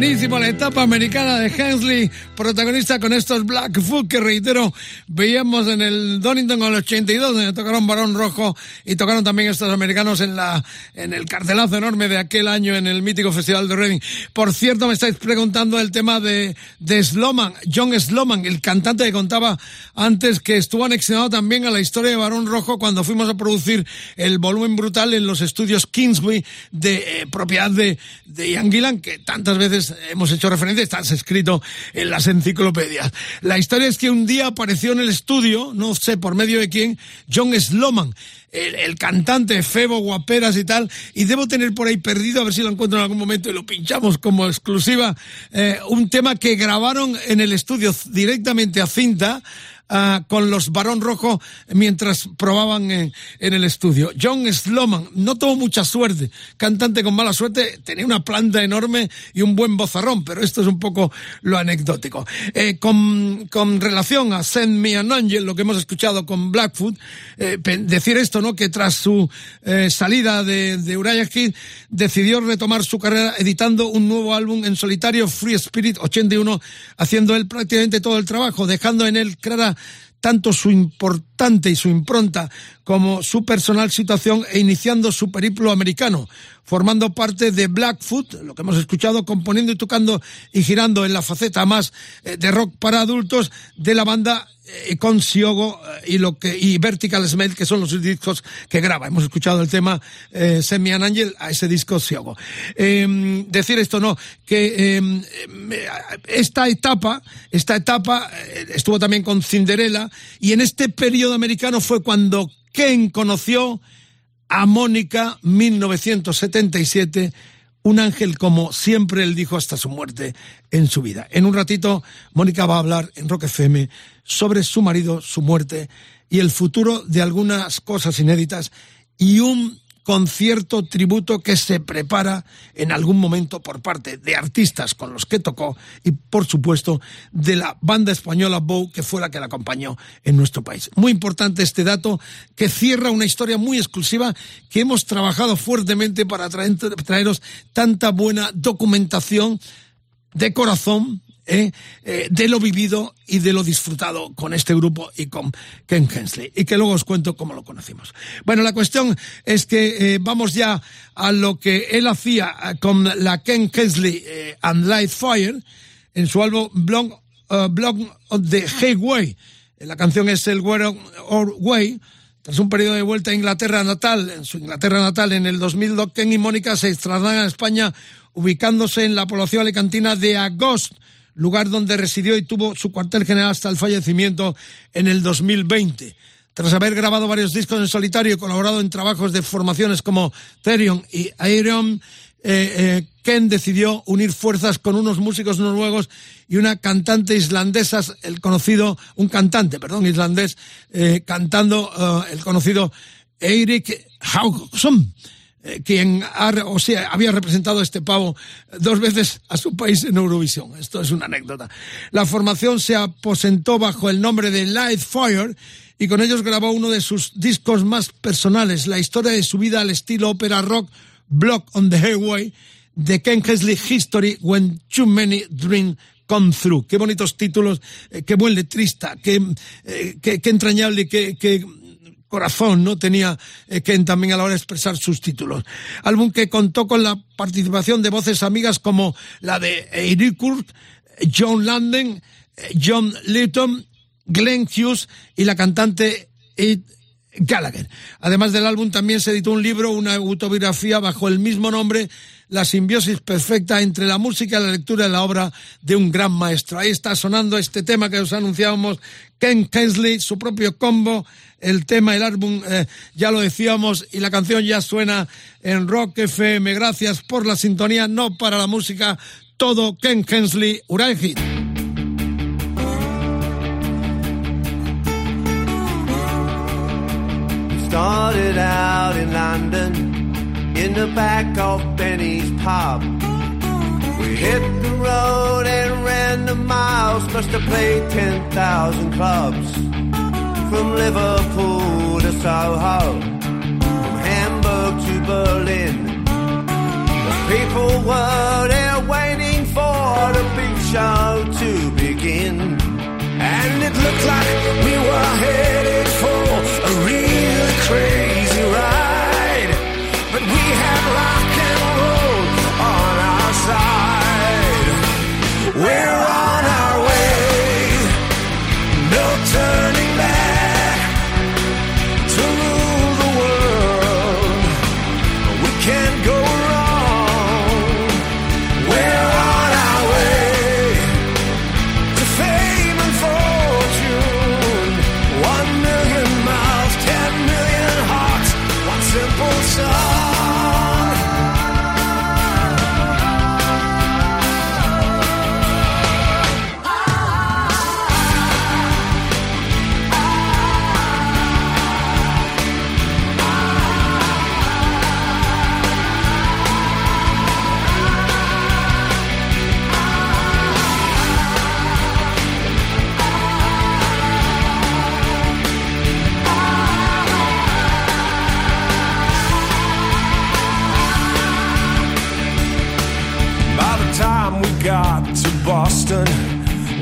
Buenísimo la etapa americana de Hensley, protagonista con estos Blackfoot que reitero, veíamos en el Donington el 82, donde tocaron Barón Rojo y tocaron también estos americanos en la en el cartelazo enorme de aquel año en el mítico Festival de Reading. Por cierto, me estáis preguntando el tema de, de Sloman, John Sloman, el cantante que contaba antes que estuvo anexionado también a la historia de Barón Rojo cuando fuimos a producir el volumen brutal en los estudios Kingsway de eh, propiedad de, de Ian Gillan, que tantas veces hemos hecho referencia, está escrito en las enciclopedias. La historia es que un día apareció en el estudio, no sé por medio de quién, John Sloman, el, cantante Febo Guaperas y tal, y debo tener por ahí perdido, a ver si lo encuentro en algún momento y lo pinchamos como exclusiva, eh, un tema que grabaron en el estudio directamente a cinta, Ah, con los Barón Rojo mientras probaban en, el estudio. John Sloman no tuvo mucha suerte, cantante con mala suerte, tenía una planta enorme y un buen bozarrón, pero esto es un poco lo anecdótico. Eh, con, con, relación a Send Me an Angel, lo que hemos escuchado con Blackfoot, eh, decir esto, ¿no? Que tras su eh, salida de, de Uriah Heep, decidió retomar su carrera editando un nuevo álbum en solitario, Free Spirit 81, haciendo él prácticamente todo el trabajo, dejando en él clara tanto su importante y su impronta como su personal situación e iniciando su periplo americano, formando parte de Blackfoot, lo que hemos escuchado, componiendo y tocando y girando en la faceta más eh, de rock para adultos de la banda con Siogo eh, y lo que y Vertical Smell que son los discos que graba. Hemos escuchado el tema eh, Semian Angel a ese disco Siogo em, decir esto no que em, esta etapa esta etapa estuvo también con Cinderella y en este periodo americano fue cuando Ken conoció a Mónica 1977 un ángel como siempre él dijo hasta su muerte en su vida. En un ratito, Mónica va a hablar en Rock FM sobre su marido, su muerte y el futuro de algunas cosas inéditas y un concierto tributo que se prepara en algún momento por parte de artistas con los que tocó y por supuesto de la banda española Bow que fue la que la acompañó en nuestro país. Muy importante este dato que cierra una historia muy exclusiva que hemos trabajado fuertemente para traeros tanta buena documentación de corazón ¿eh? Eh, de lo vivido y de lo disfrutado con este grupo y con Ken Hensley. Y que luego os cuento cómo lo conocimos. Bueno, la cuestión es que eh, vamos ya a lo que él hacía con la Ken Hensley and Light Fire en su álbum Blog, of the Hayway. La canción es El or Way. Tras un periodo de vuelta a Inglaterra natal, en su Inglaterra natal en el 2002, Ken y Mónica se trasladan a España ubicándose en la población alicantina de Agost, lugar donde residió y tuvo su cuartel general hasta el fallecimiento en el 2020. Tras haber grabado varios discos en solitario y colaborado en trabajos de formaciones como Therion y Aerion, eh, eh, Ken decidió unir fuerzas con unos músicos noruegos y una cantante islandesa, el conocido, un cantante, perdón, islandés, eh, cantando el conocido Eirik Haugsson eh, quien o sea, había representado a este pavo dos veces a su país en Eurovisión. Esto es una anécdota. La formación se aposentó bajo el nombre de Light Fire y con ellos grabó uno de sus discos más personales, la historia de su vida al estilo ópera rock Block on the Highway de Ken Hesley History When Too Many Dreams Come Through. Qué bonitos títulos, eh, qué buen letrista, qué, eh, qué, qué entrañable, qué, qué corazón, ¿no? Tenía eh, Ken también a la hora de expresar sus títulos. Álbum que contó con la participación de voces amigas como la de Eric Kurt, John Landen, eh, John Litton, Glenn Hughes y la cantante Ed Gallagher. Además del álbum también se editó un libro, una autobiografía bajo el mismo nombre, La simbiosis perfecta entre la música y la lectura de la obra de un gran maestro. Ahí está sonando este tema que os anunciábamos, Ken Kensley, su propio combo, el tema, el álbum, eh, ya lo decíamos, y la canción ya suena en Rock FM. Gracias por la sintonía, no para la música, todo Ken Hensley, Uray Hit. Started out in London, in the back of Benny's pub. We hit the road and ran the miles, must have played 10,000 clubs. from Liverpool to Soho, from Hamburg to Berlin. The people were there waiting for a big show to begin. And it looked like we were headed for We're got to Boston,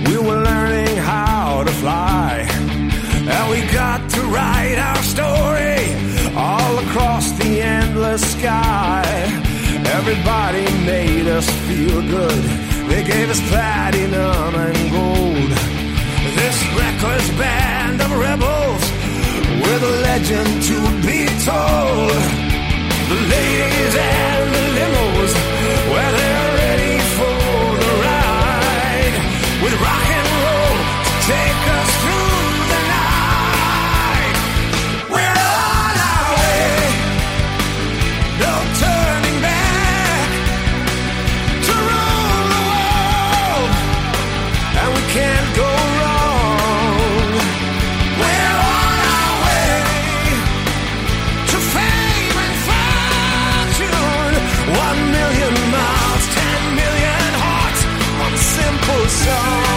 we were learning how to fly. And we got to write our story all across the endless sky. Everybody made us feel good. They gave us platinum and gold. This reckless band of rebels with a legend to be told. The ladies and the limos, well, With rock song.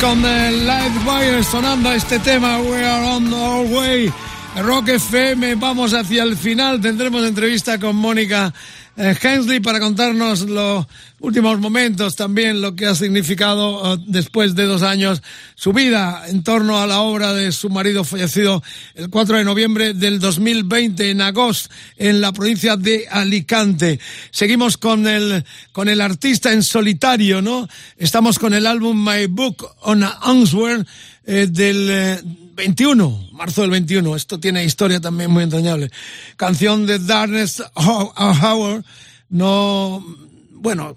Con el Lightwire sonando este tema We Are On Our Way. Rock FM, vamos hacia el final. Tendremos entrevista con Mónica eh, Hensley para contarnos los últimos momentos, también lo que ha significado eh, después de dos años su vida en torno a la obra de su marido fallecido el 4 de noviembre del 2020 en Agost, en la provincia de Alicante. Seguimos con el, con el artista en solitario, ¿no? Estamos con el álbum My Book on Answer eh, del 21, marzo del 21. Esto tiene historia también muy entrañable. Canción de Darkness Hour. No, bueno,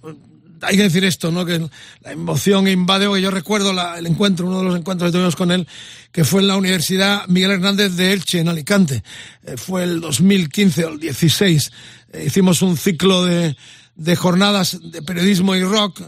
hay que decir esto, ¿no? Que la emoción invade, que yo recuerdo el encuentro, uno de los encuentros que tuvimos con él, que fue en la Universidad Miguel Hernández de Elche, en Alicante. Eh, fue el 2015 o el 16. Eh, hicimos un ciclo de, de jornadas de periodismo y rock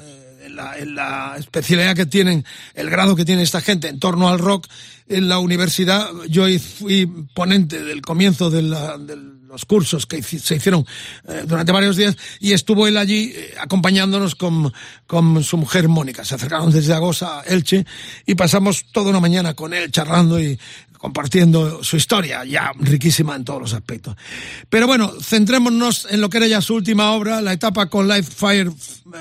en la especialidad que tienen, el grado que tiene esta gente en torno al rock en la universidad. Yo fui ponente del comienzo de, los cursos que se hicieron eh, durante varios días y estuvo él allí eh, acompañándonos con, con su mujer Mónica. Se acercaron desde Agosa a Elche y pasamos toda una mañana con él charlando y compartiendo su historia, ya riquísima en todos los aspectos. Pero bueno, centrémonos en lo que era ya su última obra. La etapa con Life Fire eh,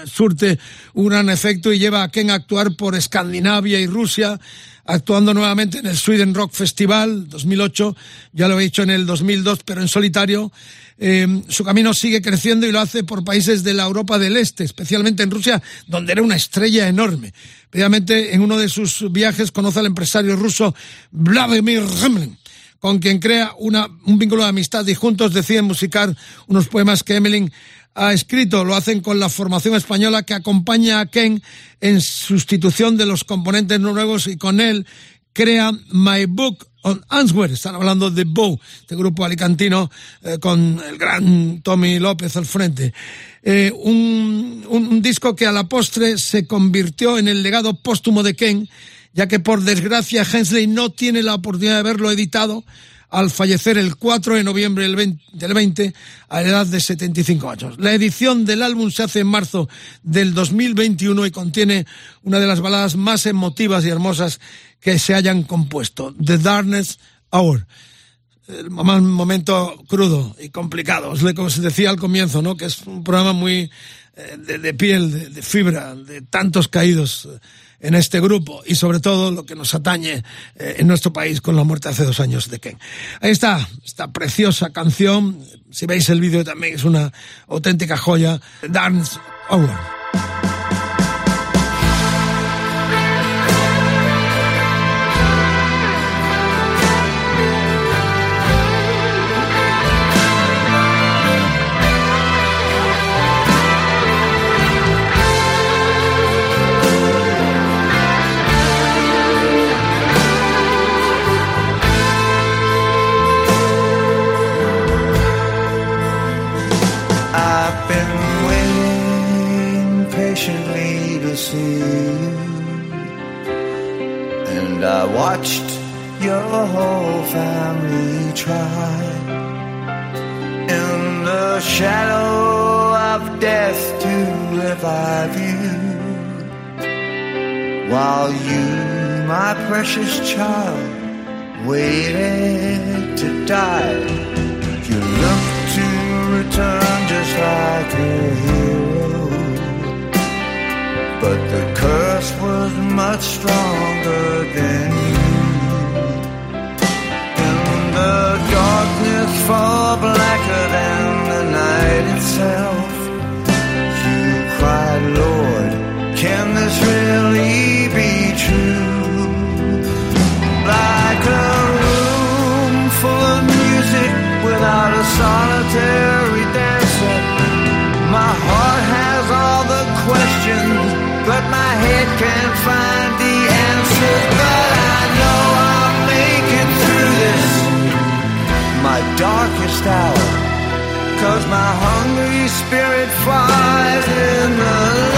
surte un gran efecto y lleva a Ken a actuar por Escandinavia y Rusia, actuando nuevamente en el Sweden Rock Festival 2008, ya lo he dicho en el 2002, pero en solitario. Eh, su camino sigue creciendo y lo hace por países de la Europa del Este, especialmente en Rusia, donde era una estrella enorme. Previamente, en uno de sus viajes, conoce al empresario ruso Vladimir Remlin, con quien crea una, un vínculo de amistad y juntos deciden musicar unos poemas que Emelin ha escrito. Lo hacen con la formación española que acompaña a Ken en sustitución de los componentes noruegos y con él crea My Book on Answer. Están hablando de Bow, este grupo alicantino eh, con el gran Tommy López al frente. Eh, un, un, disco que a la postre se convirtió en el legado póstumo de Ken, ya que por desgracia Hensley no tiene la oportunidad de verlo editado al fallecer el 4 de noviembre del 20 a la edad de 75 años. La edición del álbum se hace en marzo del 2021 y contiene una de las baladas más emotivas y hermosas que se hayan compuesto, The Darkness Hour. El momento crudo y complicado, como se decía al comienzo, ¿no? que es un programa muy eh, de, piel, de, fibra, de tantos caídos en este grupo y sobre todo lo que nos atañe eh, en nuestro país con la muerte hace dos años de Ken. Ahí está, esta preciosa canción. Si veis el vídeo también es una auténtica joya. Dance Over. Watched your whole family try. In the shadow of death to revive you. While you my precious child waited to die you look to return just like a hero but the curse was much stronger than you. In the darkness far blacker than the night itself, you cried, Lord, can this really be true? Like a room full of music without a solitary my head can't find the answers. But I know I'll make through this, my darkest hour. Cause my hungry spirit flies in the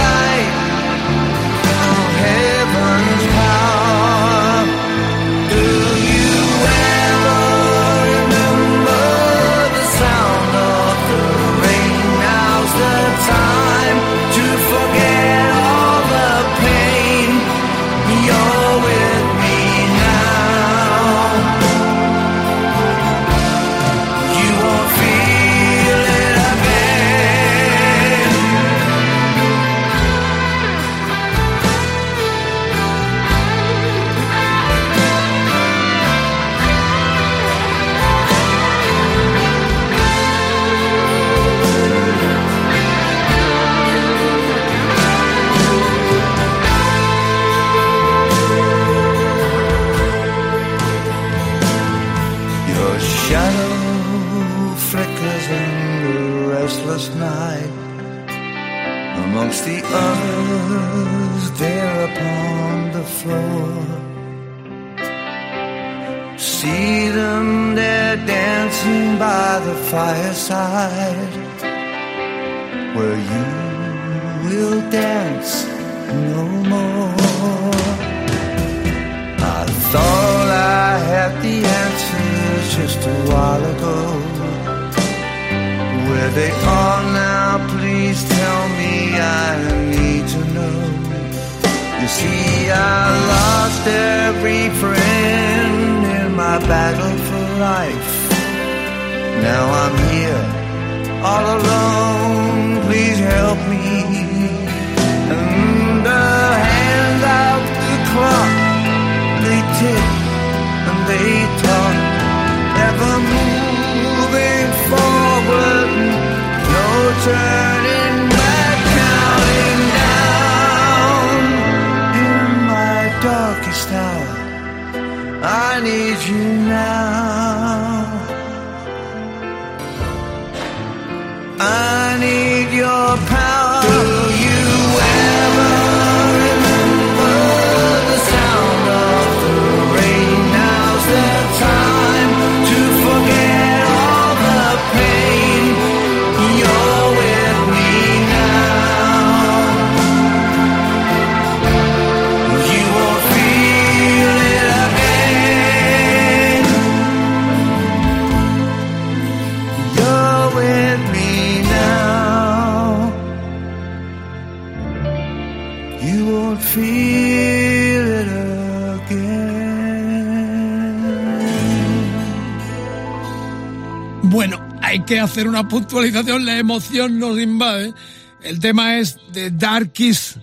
Bueno, hay que hacer una puntualización, la emoción nos invade. El tema es de Darkest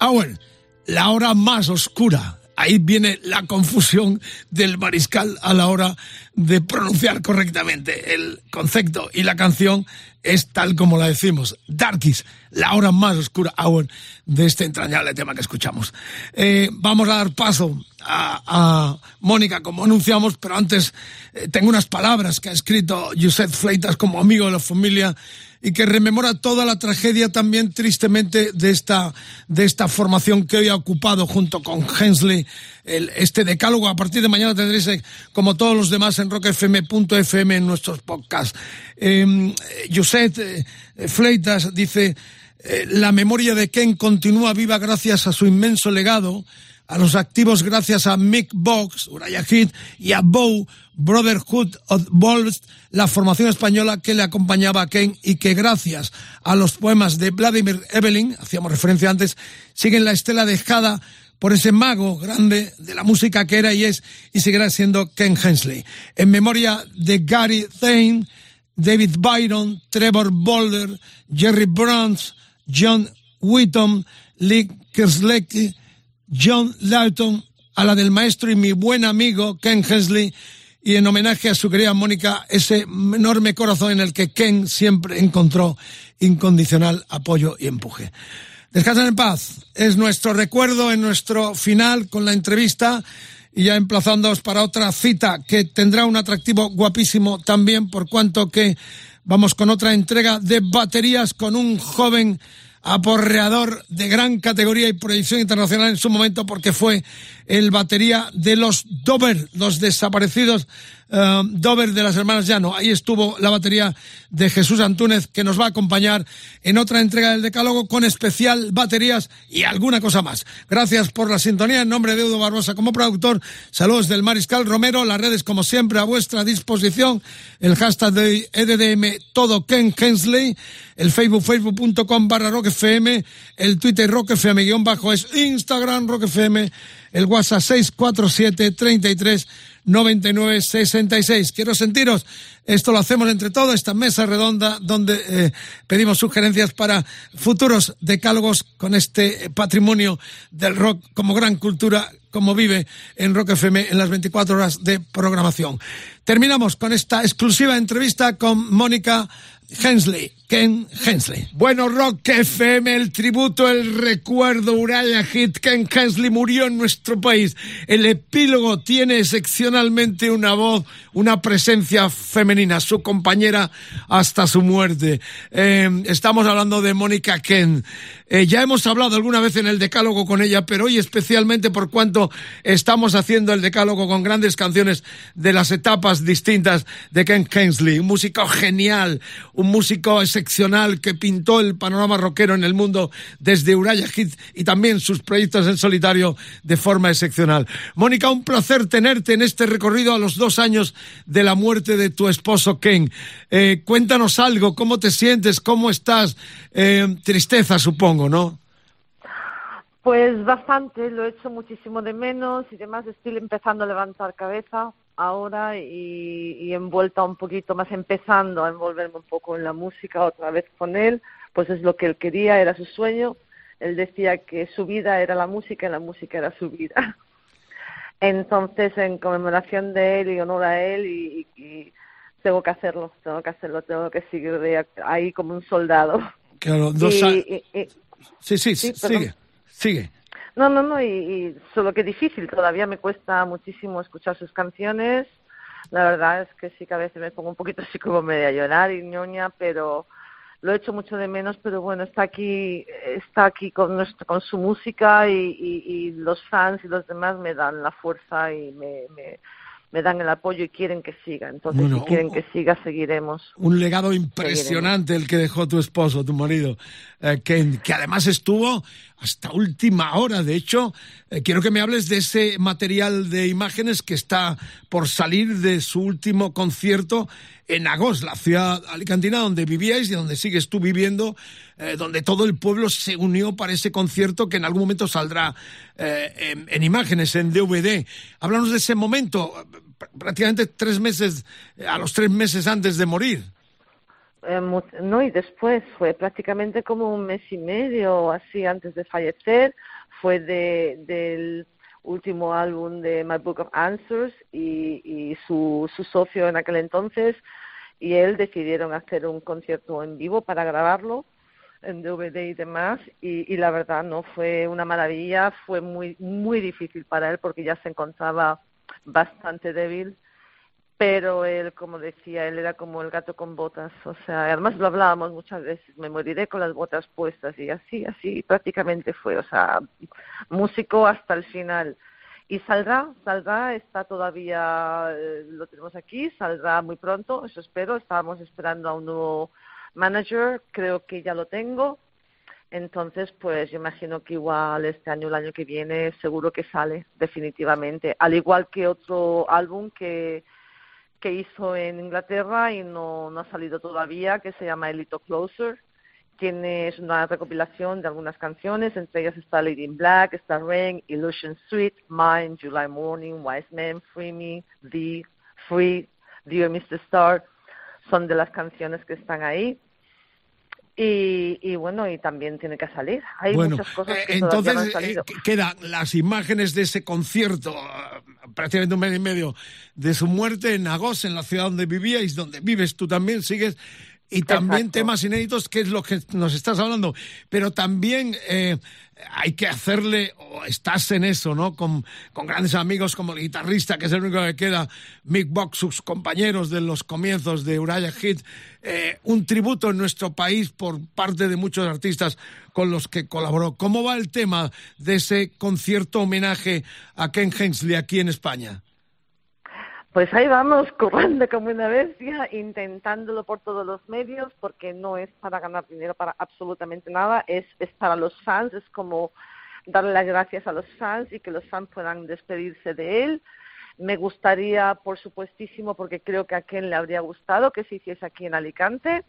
Hour, la hora más oscura. Ahí viene la confusión del mariscal a la hora de pronunciar correctamente. El concepto y la canción es tal como la decimos. Darkest, la hora más oscura hour de este entrañable tema que escuchamos. Eh, vamos a dar paso a, Mónica, como anunciamos, pero antes eh, tengo unas palabras que ha escrito Josep Fleitas como amigo de la familia y que rememora toda la tragedia también tristemente de esta, de esta formación que hoy ha ocupado junto con Hensley este decálogo. A partir de mañana tendréis, eh, como todos los demás, en rockfm.fm en nuestros podcasts. Eh, Josep eh, Fleitas dice, eh, la memoria de Ken continúa viva gracias a su inmenso legado, a los activos gracias a Mick Box, Uriah Heep y a Bow, Brotherhood of Wolves, la formación española que le acompañaba a Ken y que gracias a los poemas de Vladimir Evelyn, hacíamos referencia antes, siguen la estela dejada por ese mago grande de la música que era y es y seguirá siendo Ken Hensley. En memoria de Gary Thane, David Byron, Trevor Boulder, Jerry Burns, John Whitton, Lee Kerslecki, John Lawton, a la del maestro y mi buen amigo Ken Hensley, y en homenaje a su querida Mónica, ese enorme corazón en el que Ken siempre encontró incondicional apoyo y empuje. Descansen en paz. Es nuestro recuerdo en nuestro final con la entrevista y ya emplazándoos para otra cita que tendrá un atractivo guapísimo también por cuanto que vamos con otra entrega de baterías con un joven aporreador de gran categoría y proyección internacional en su momento porque fue el batería de los Dover, los desaparecidos uh, Dover de las hermanas Llano. Ahí estuvo la batería de Jesús Antúnez que nos va a acompañar en otra entrega del Decálogo con especial baterías y alguna cosa más. Gracias por la sintonía en nombre de Eudo Barbosa como productor. Saludos del Mariscal Romero. Las redes como siempre a vuestra disposición. El hashtag de EDDM todo Ken Hensley. El Facebook facebook.com barra rockfm. El Twitter rockfm guion bajo es Instagram rockfm. El WhatsApp 647 33 99 66. Quiero sentiros. Esto lo hacemos entre todos, esta mesa redonda donde eh, pedimos sugerencias para futuros decálogos con este patrimonio del rock como gran cultura como vive en Rock FM en las 24 horas de programación. Terminamos con esta exclusiva entrevista con Mónica Hensley. Ken Hensley. Bueno, Rock FM, el tributo, el recuerdo, Uriah Hit, Ken Hensley murió en nuestro país. El epílogo tiene excepcionalmente una voz, una presencia femenina, su compañera hasta su muerte. Eh, estamos hablando de Mónica Ken. Eh, ya hemos hablado alguna vez en el decálogo con ella, pero hoy especialmente por cuanto estamos haciendo el decálogo con grandes canciones de las etapas distintas de Ken Hensley. Un músico genial, un músico excepcional que pintó el panorama rockero en el mundo desde Uriah Heep y también sus proyectos en solitario de forma excepcional. Mónica, un placer tenerte en este recorrido a los dos años de la muerte de tu esposo Ken. Eh, cuéntanos algo, cómo te sientes, cómo estás. Eh, tristeza, supongo. ¿No? Pues bastante, lo he hecho muchísimo de menos y demás estoy empezando a levantar cabeza ahora y, y envuelta un poquito más, empezando a envolverme un poco en la música otra vez con él, pues es lo que él quería, era su sueño. Él decía que su vida era la música y la música era su vida. *laughs* Entonces, en conmemoración de él y honor a él, y, y tengo que hacerlo, tengo que hacerlo, tengo que seguir de ahí como un soldado. Claro, dos años. Sí, sí, sí sigue, sigue. No, no, no, y, y, solo que difícil, todavía me cuesta muchísimo escuchar sus canciones. La verdad es que sí que a veces me pongo un poquito así como media a llorar y ñoña, pero lo he hecho mucho de menos, pero bueno, está aquí, está aquí con, nuestro, con su música y, y, y los fans y los demás me dan la fuerza y me, me me dan el apoyo y quieren que siga. Entonces, bueno, si quieren que siga, seguiremos. Un legado impresionante seguiremos. el que dejó tu esposo, tu marido, eh, que, que, además estuvo hasta última hora. De hecho, eh, quiero que me hables de ese material de imágenes que está por salir de su último concierto en Agos, la ciudad alicantina donde vivíais y donde sigues tú viviendo, eh, donde todo el pueblo se unió para ese concierto que en algún momento saldrá en, en, imágenes, en DVD. Háblanos de ese momento, prácticamente tres meses, a los tres meses antes de morir. Eh, no, y después fue prácticamente como un mes y medio así antes de fallecer. Fue de, del último álbum de My Book of Answers y, y su, su socio en aquel entonces y él decidieron hacer un concierto en vivo para grabarlo en DVD y demás y, y la verdad no fue una maravilla fue muy muy difícil para él porque ya se encontraba bastante débil pero él, como decía, él era como el gato con botas, o sea, además lo hablábamos muchas veces, me moriré con las botas puestas y así, así prácticamente fue, o sea, músico hasta el final. Y saldrá, saldrá, está todavía, eh, lo tenemos aquí, saldrá muy pronto, eso espero, estábamos esperando a un nuevo manager, creo que ya lo tengo, entonces, pues yo imagino que igual este año, el año que viene, seguro que sale, definitivamente. Al igual que otro álbum que que hizo en Inglaterra y no, no ha salido todavía, que se llama Elito Closer. Tiene una recopilación de algunas canciones, entre ellas está Lady in Black, está Rain, Illusion Sweet, Mine, July Morning, Wise Man, Free Me, The, Free, Dear Mr. Star, son de las canciones que están ahí. Y, y, bueno, y también tiene que salir. Hay bueno, muchas cosas que eh, entonces, no han salido. Eh, quedan las imágenes de ese concierto, prácticamente un mes y medio, de su muerte en Agos, en la ciudad donde vivíais, donde vives tú también, sigues. Y también Exacto. temas inéditos, que es lo que nos estás hablando. Pero también eh, hay que hacerle, o estás en eso, ¿no? Con, con, grandes amigos como el guitarrista, que es el único que queda, Mick Box, sus compañeros de los comienzos de Uriah Heep, eh, un tributo en nuestro país por parte de muchos artistas con los que colaboró. ¿Cómo va el tema de ese concierto homenaje a Ken Hensley aquí en España? Pues ahí vamos, *laughs* corriendo como una bestia, intentándolo por todos los medios, porque no es para ganar dinero para absolutamente nada, es, es para los fans, es como darle las gracias a los fans y que los fans puedan despedirse de él. Me gustaría, por supuestísimo, porque creo que a quien le habría gustado que se hiciese aquí en Alicante.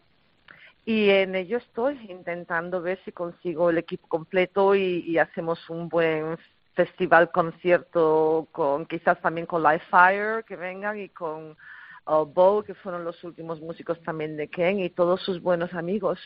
Y en ello estoy intentando ver si consigo el equipo completo y, y hacemos un buen festival concierto con quizás también con Live Fire que vengan y con uh, Bo que fueron los últimos músicos también de Ken y todos sus buenos amigos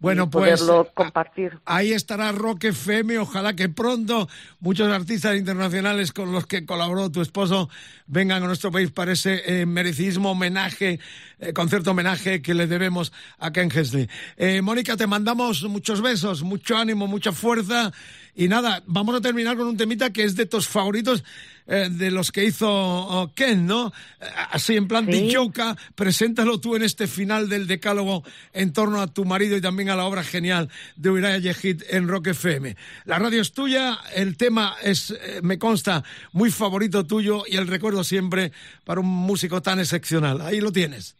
bueno, pues compartir. ahí estará Rock FM. Ojalá que pronto muchos artistas internacionales con los que colaboró tu esposo vengan a nuestro país para ese eh, merecidísimo homenaje eh, concierto homenaje que le debemos a Ken Hesley. Eh, Mónica, te mandamos muchos besos, mucho ánimo, mucha fuerza y nada, vamos a terminar con un temita que es de tus favoritos eh, de los que hizo oh, Ken, ¿no? Eh, así en plan de Yoka, preséntalo tú en este final del decálogo en torno a tu marido y también a la obra genial de Uriah Yehid en Rock FM. La radio es tuya, el tema es, eh, me consta, muy favorito tuyo y el recuerdo siempre para un músico tan excepcional. Ahí lo tienes.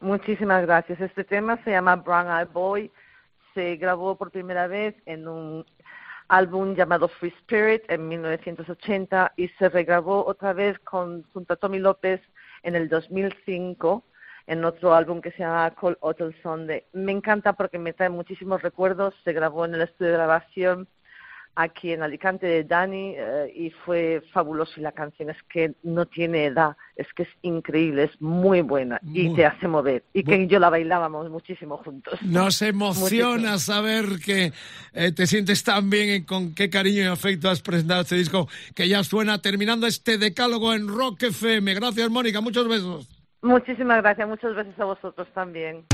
Muchísimas gracias. Este tema se llama Brown Eye Boy. Se grabó por primera vez en un álbum llamado Free Spirit en 1980 y se regrabó otra vez con, junto a Tommy López en el 2005 en otro álbum que se llama Call Hotel Sunday. Me encanta porque me trae muchísimos recuerdos. Se grabó en el estudio de grabación aquí en Alicante de Dani eh, y fue fabuloso y la canción es que no tiene edad, es que es increíble, es muy buena y te hace mover y que yo la bailábamos muchísimo juntos. Nos emociona saber que eh, te sientes tan bien y con qué cariño y afecto has presentado este disco que ya suena terminando este decálogo en Rock FM. Gracias Mónica, muchos besos. Muchísimas gracias, muchos besos a vosotros también.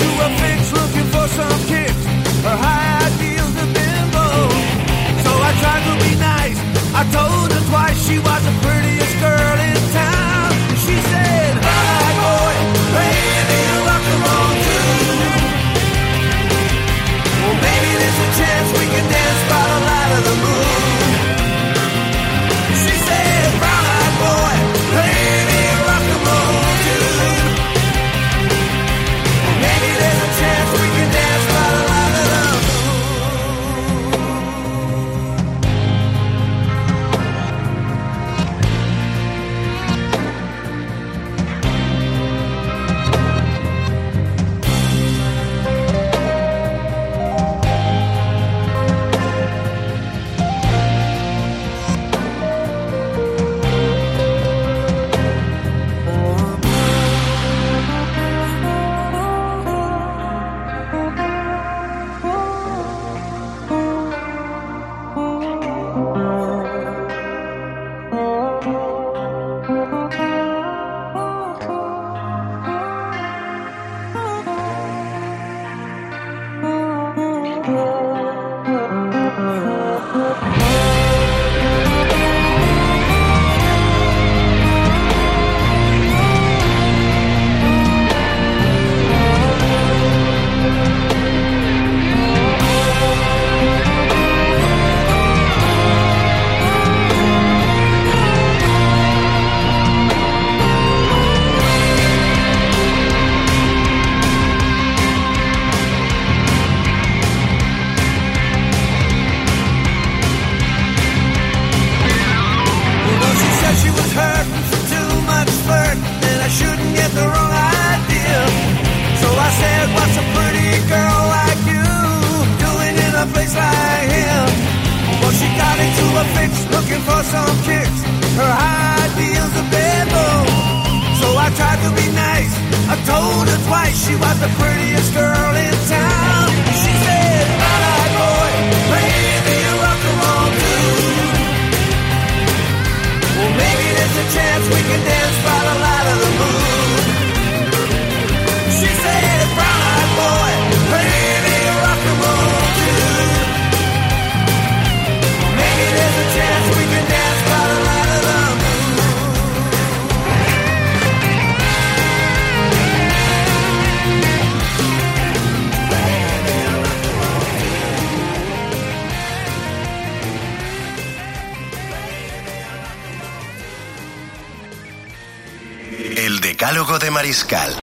to a fix looking for some kicks. Her high ideals have been blown. So I tried to be nice. I told her twice she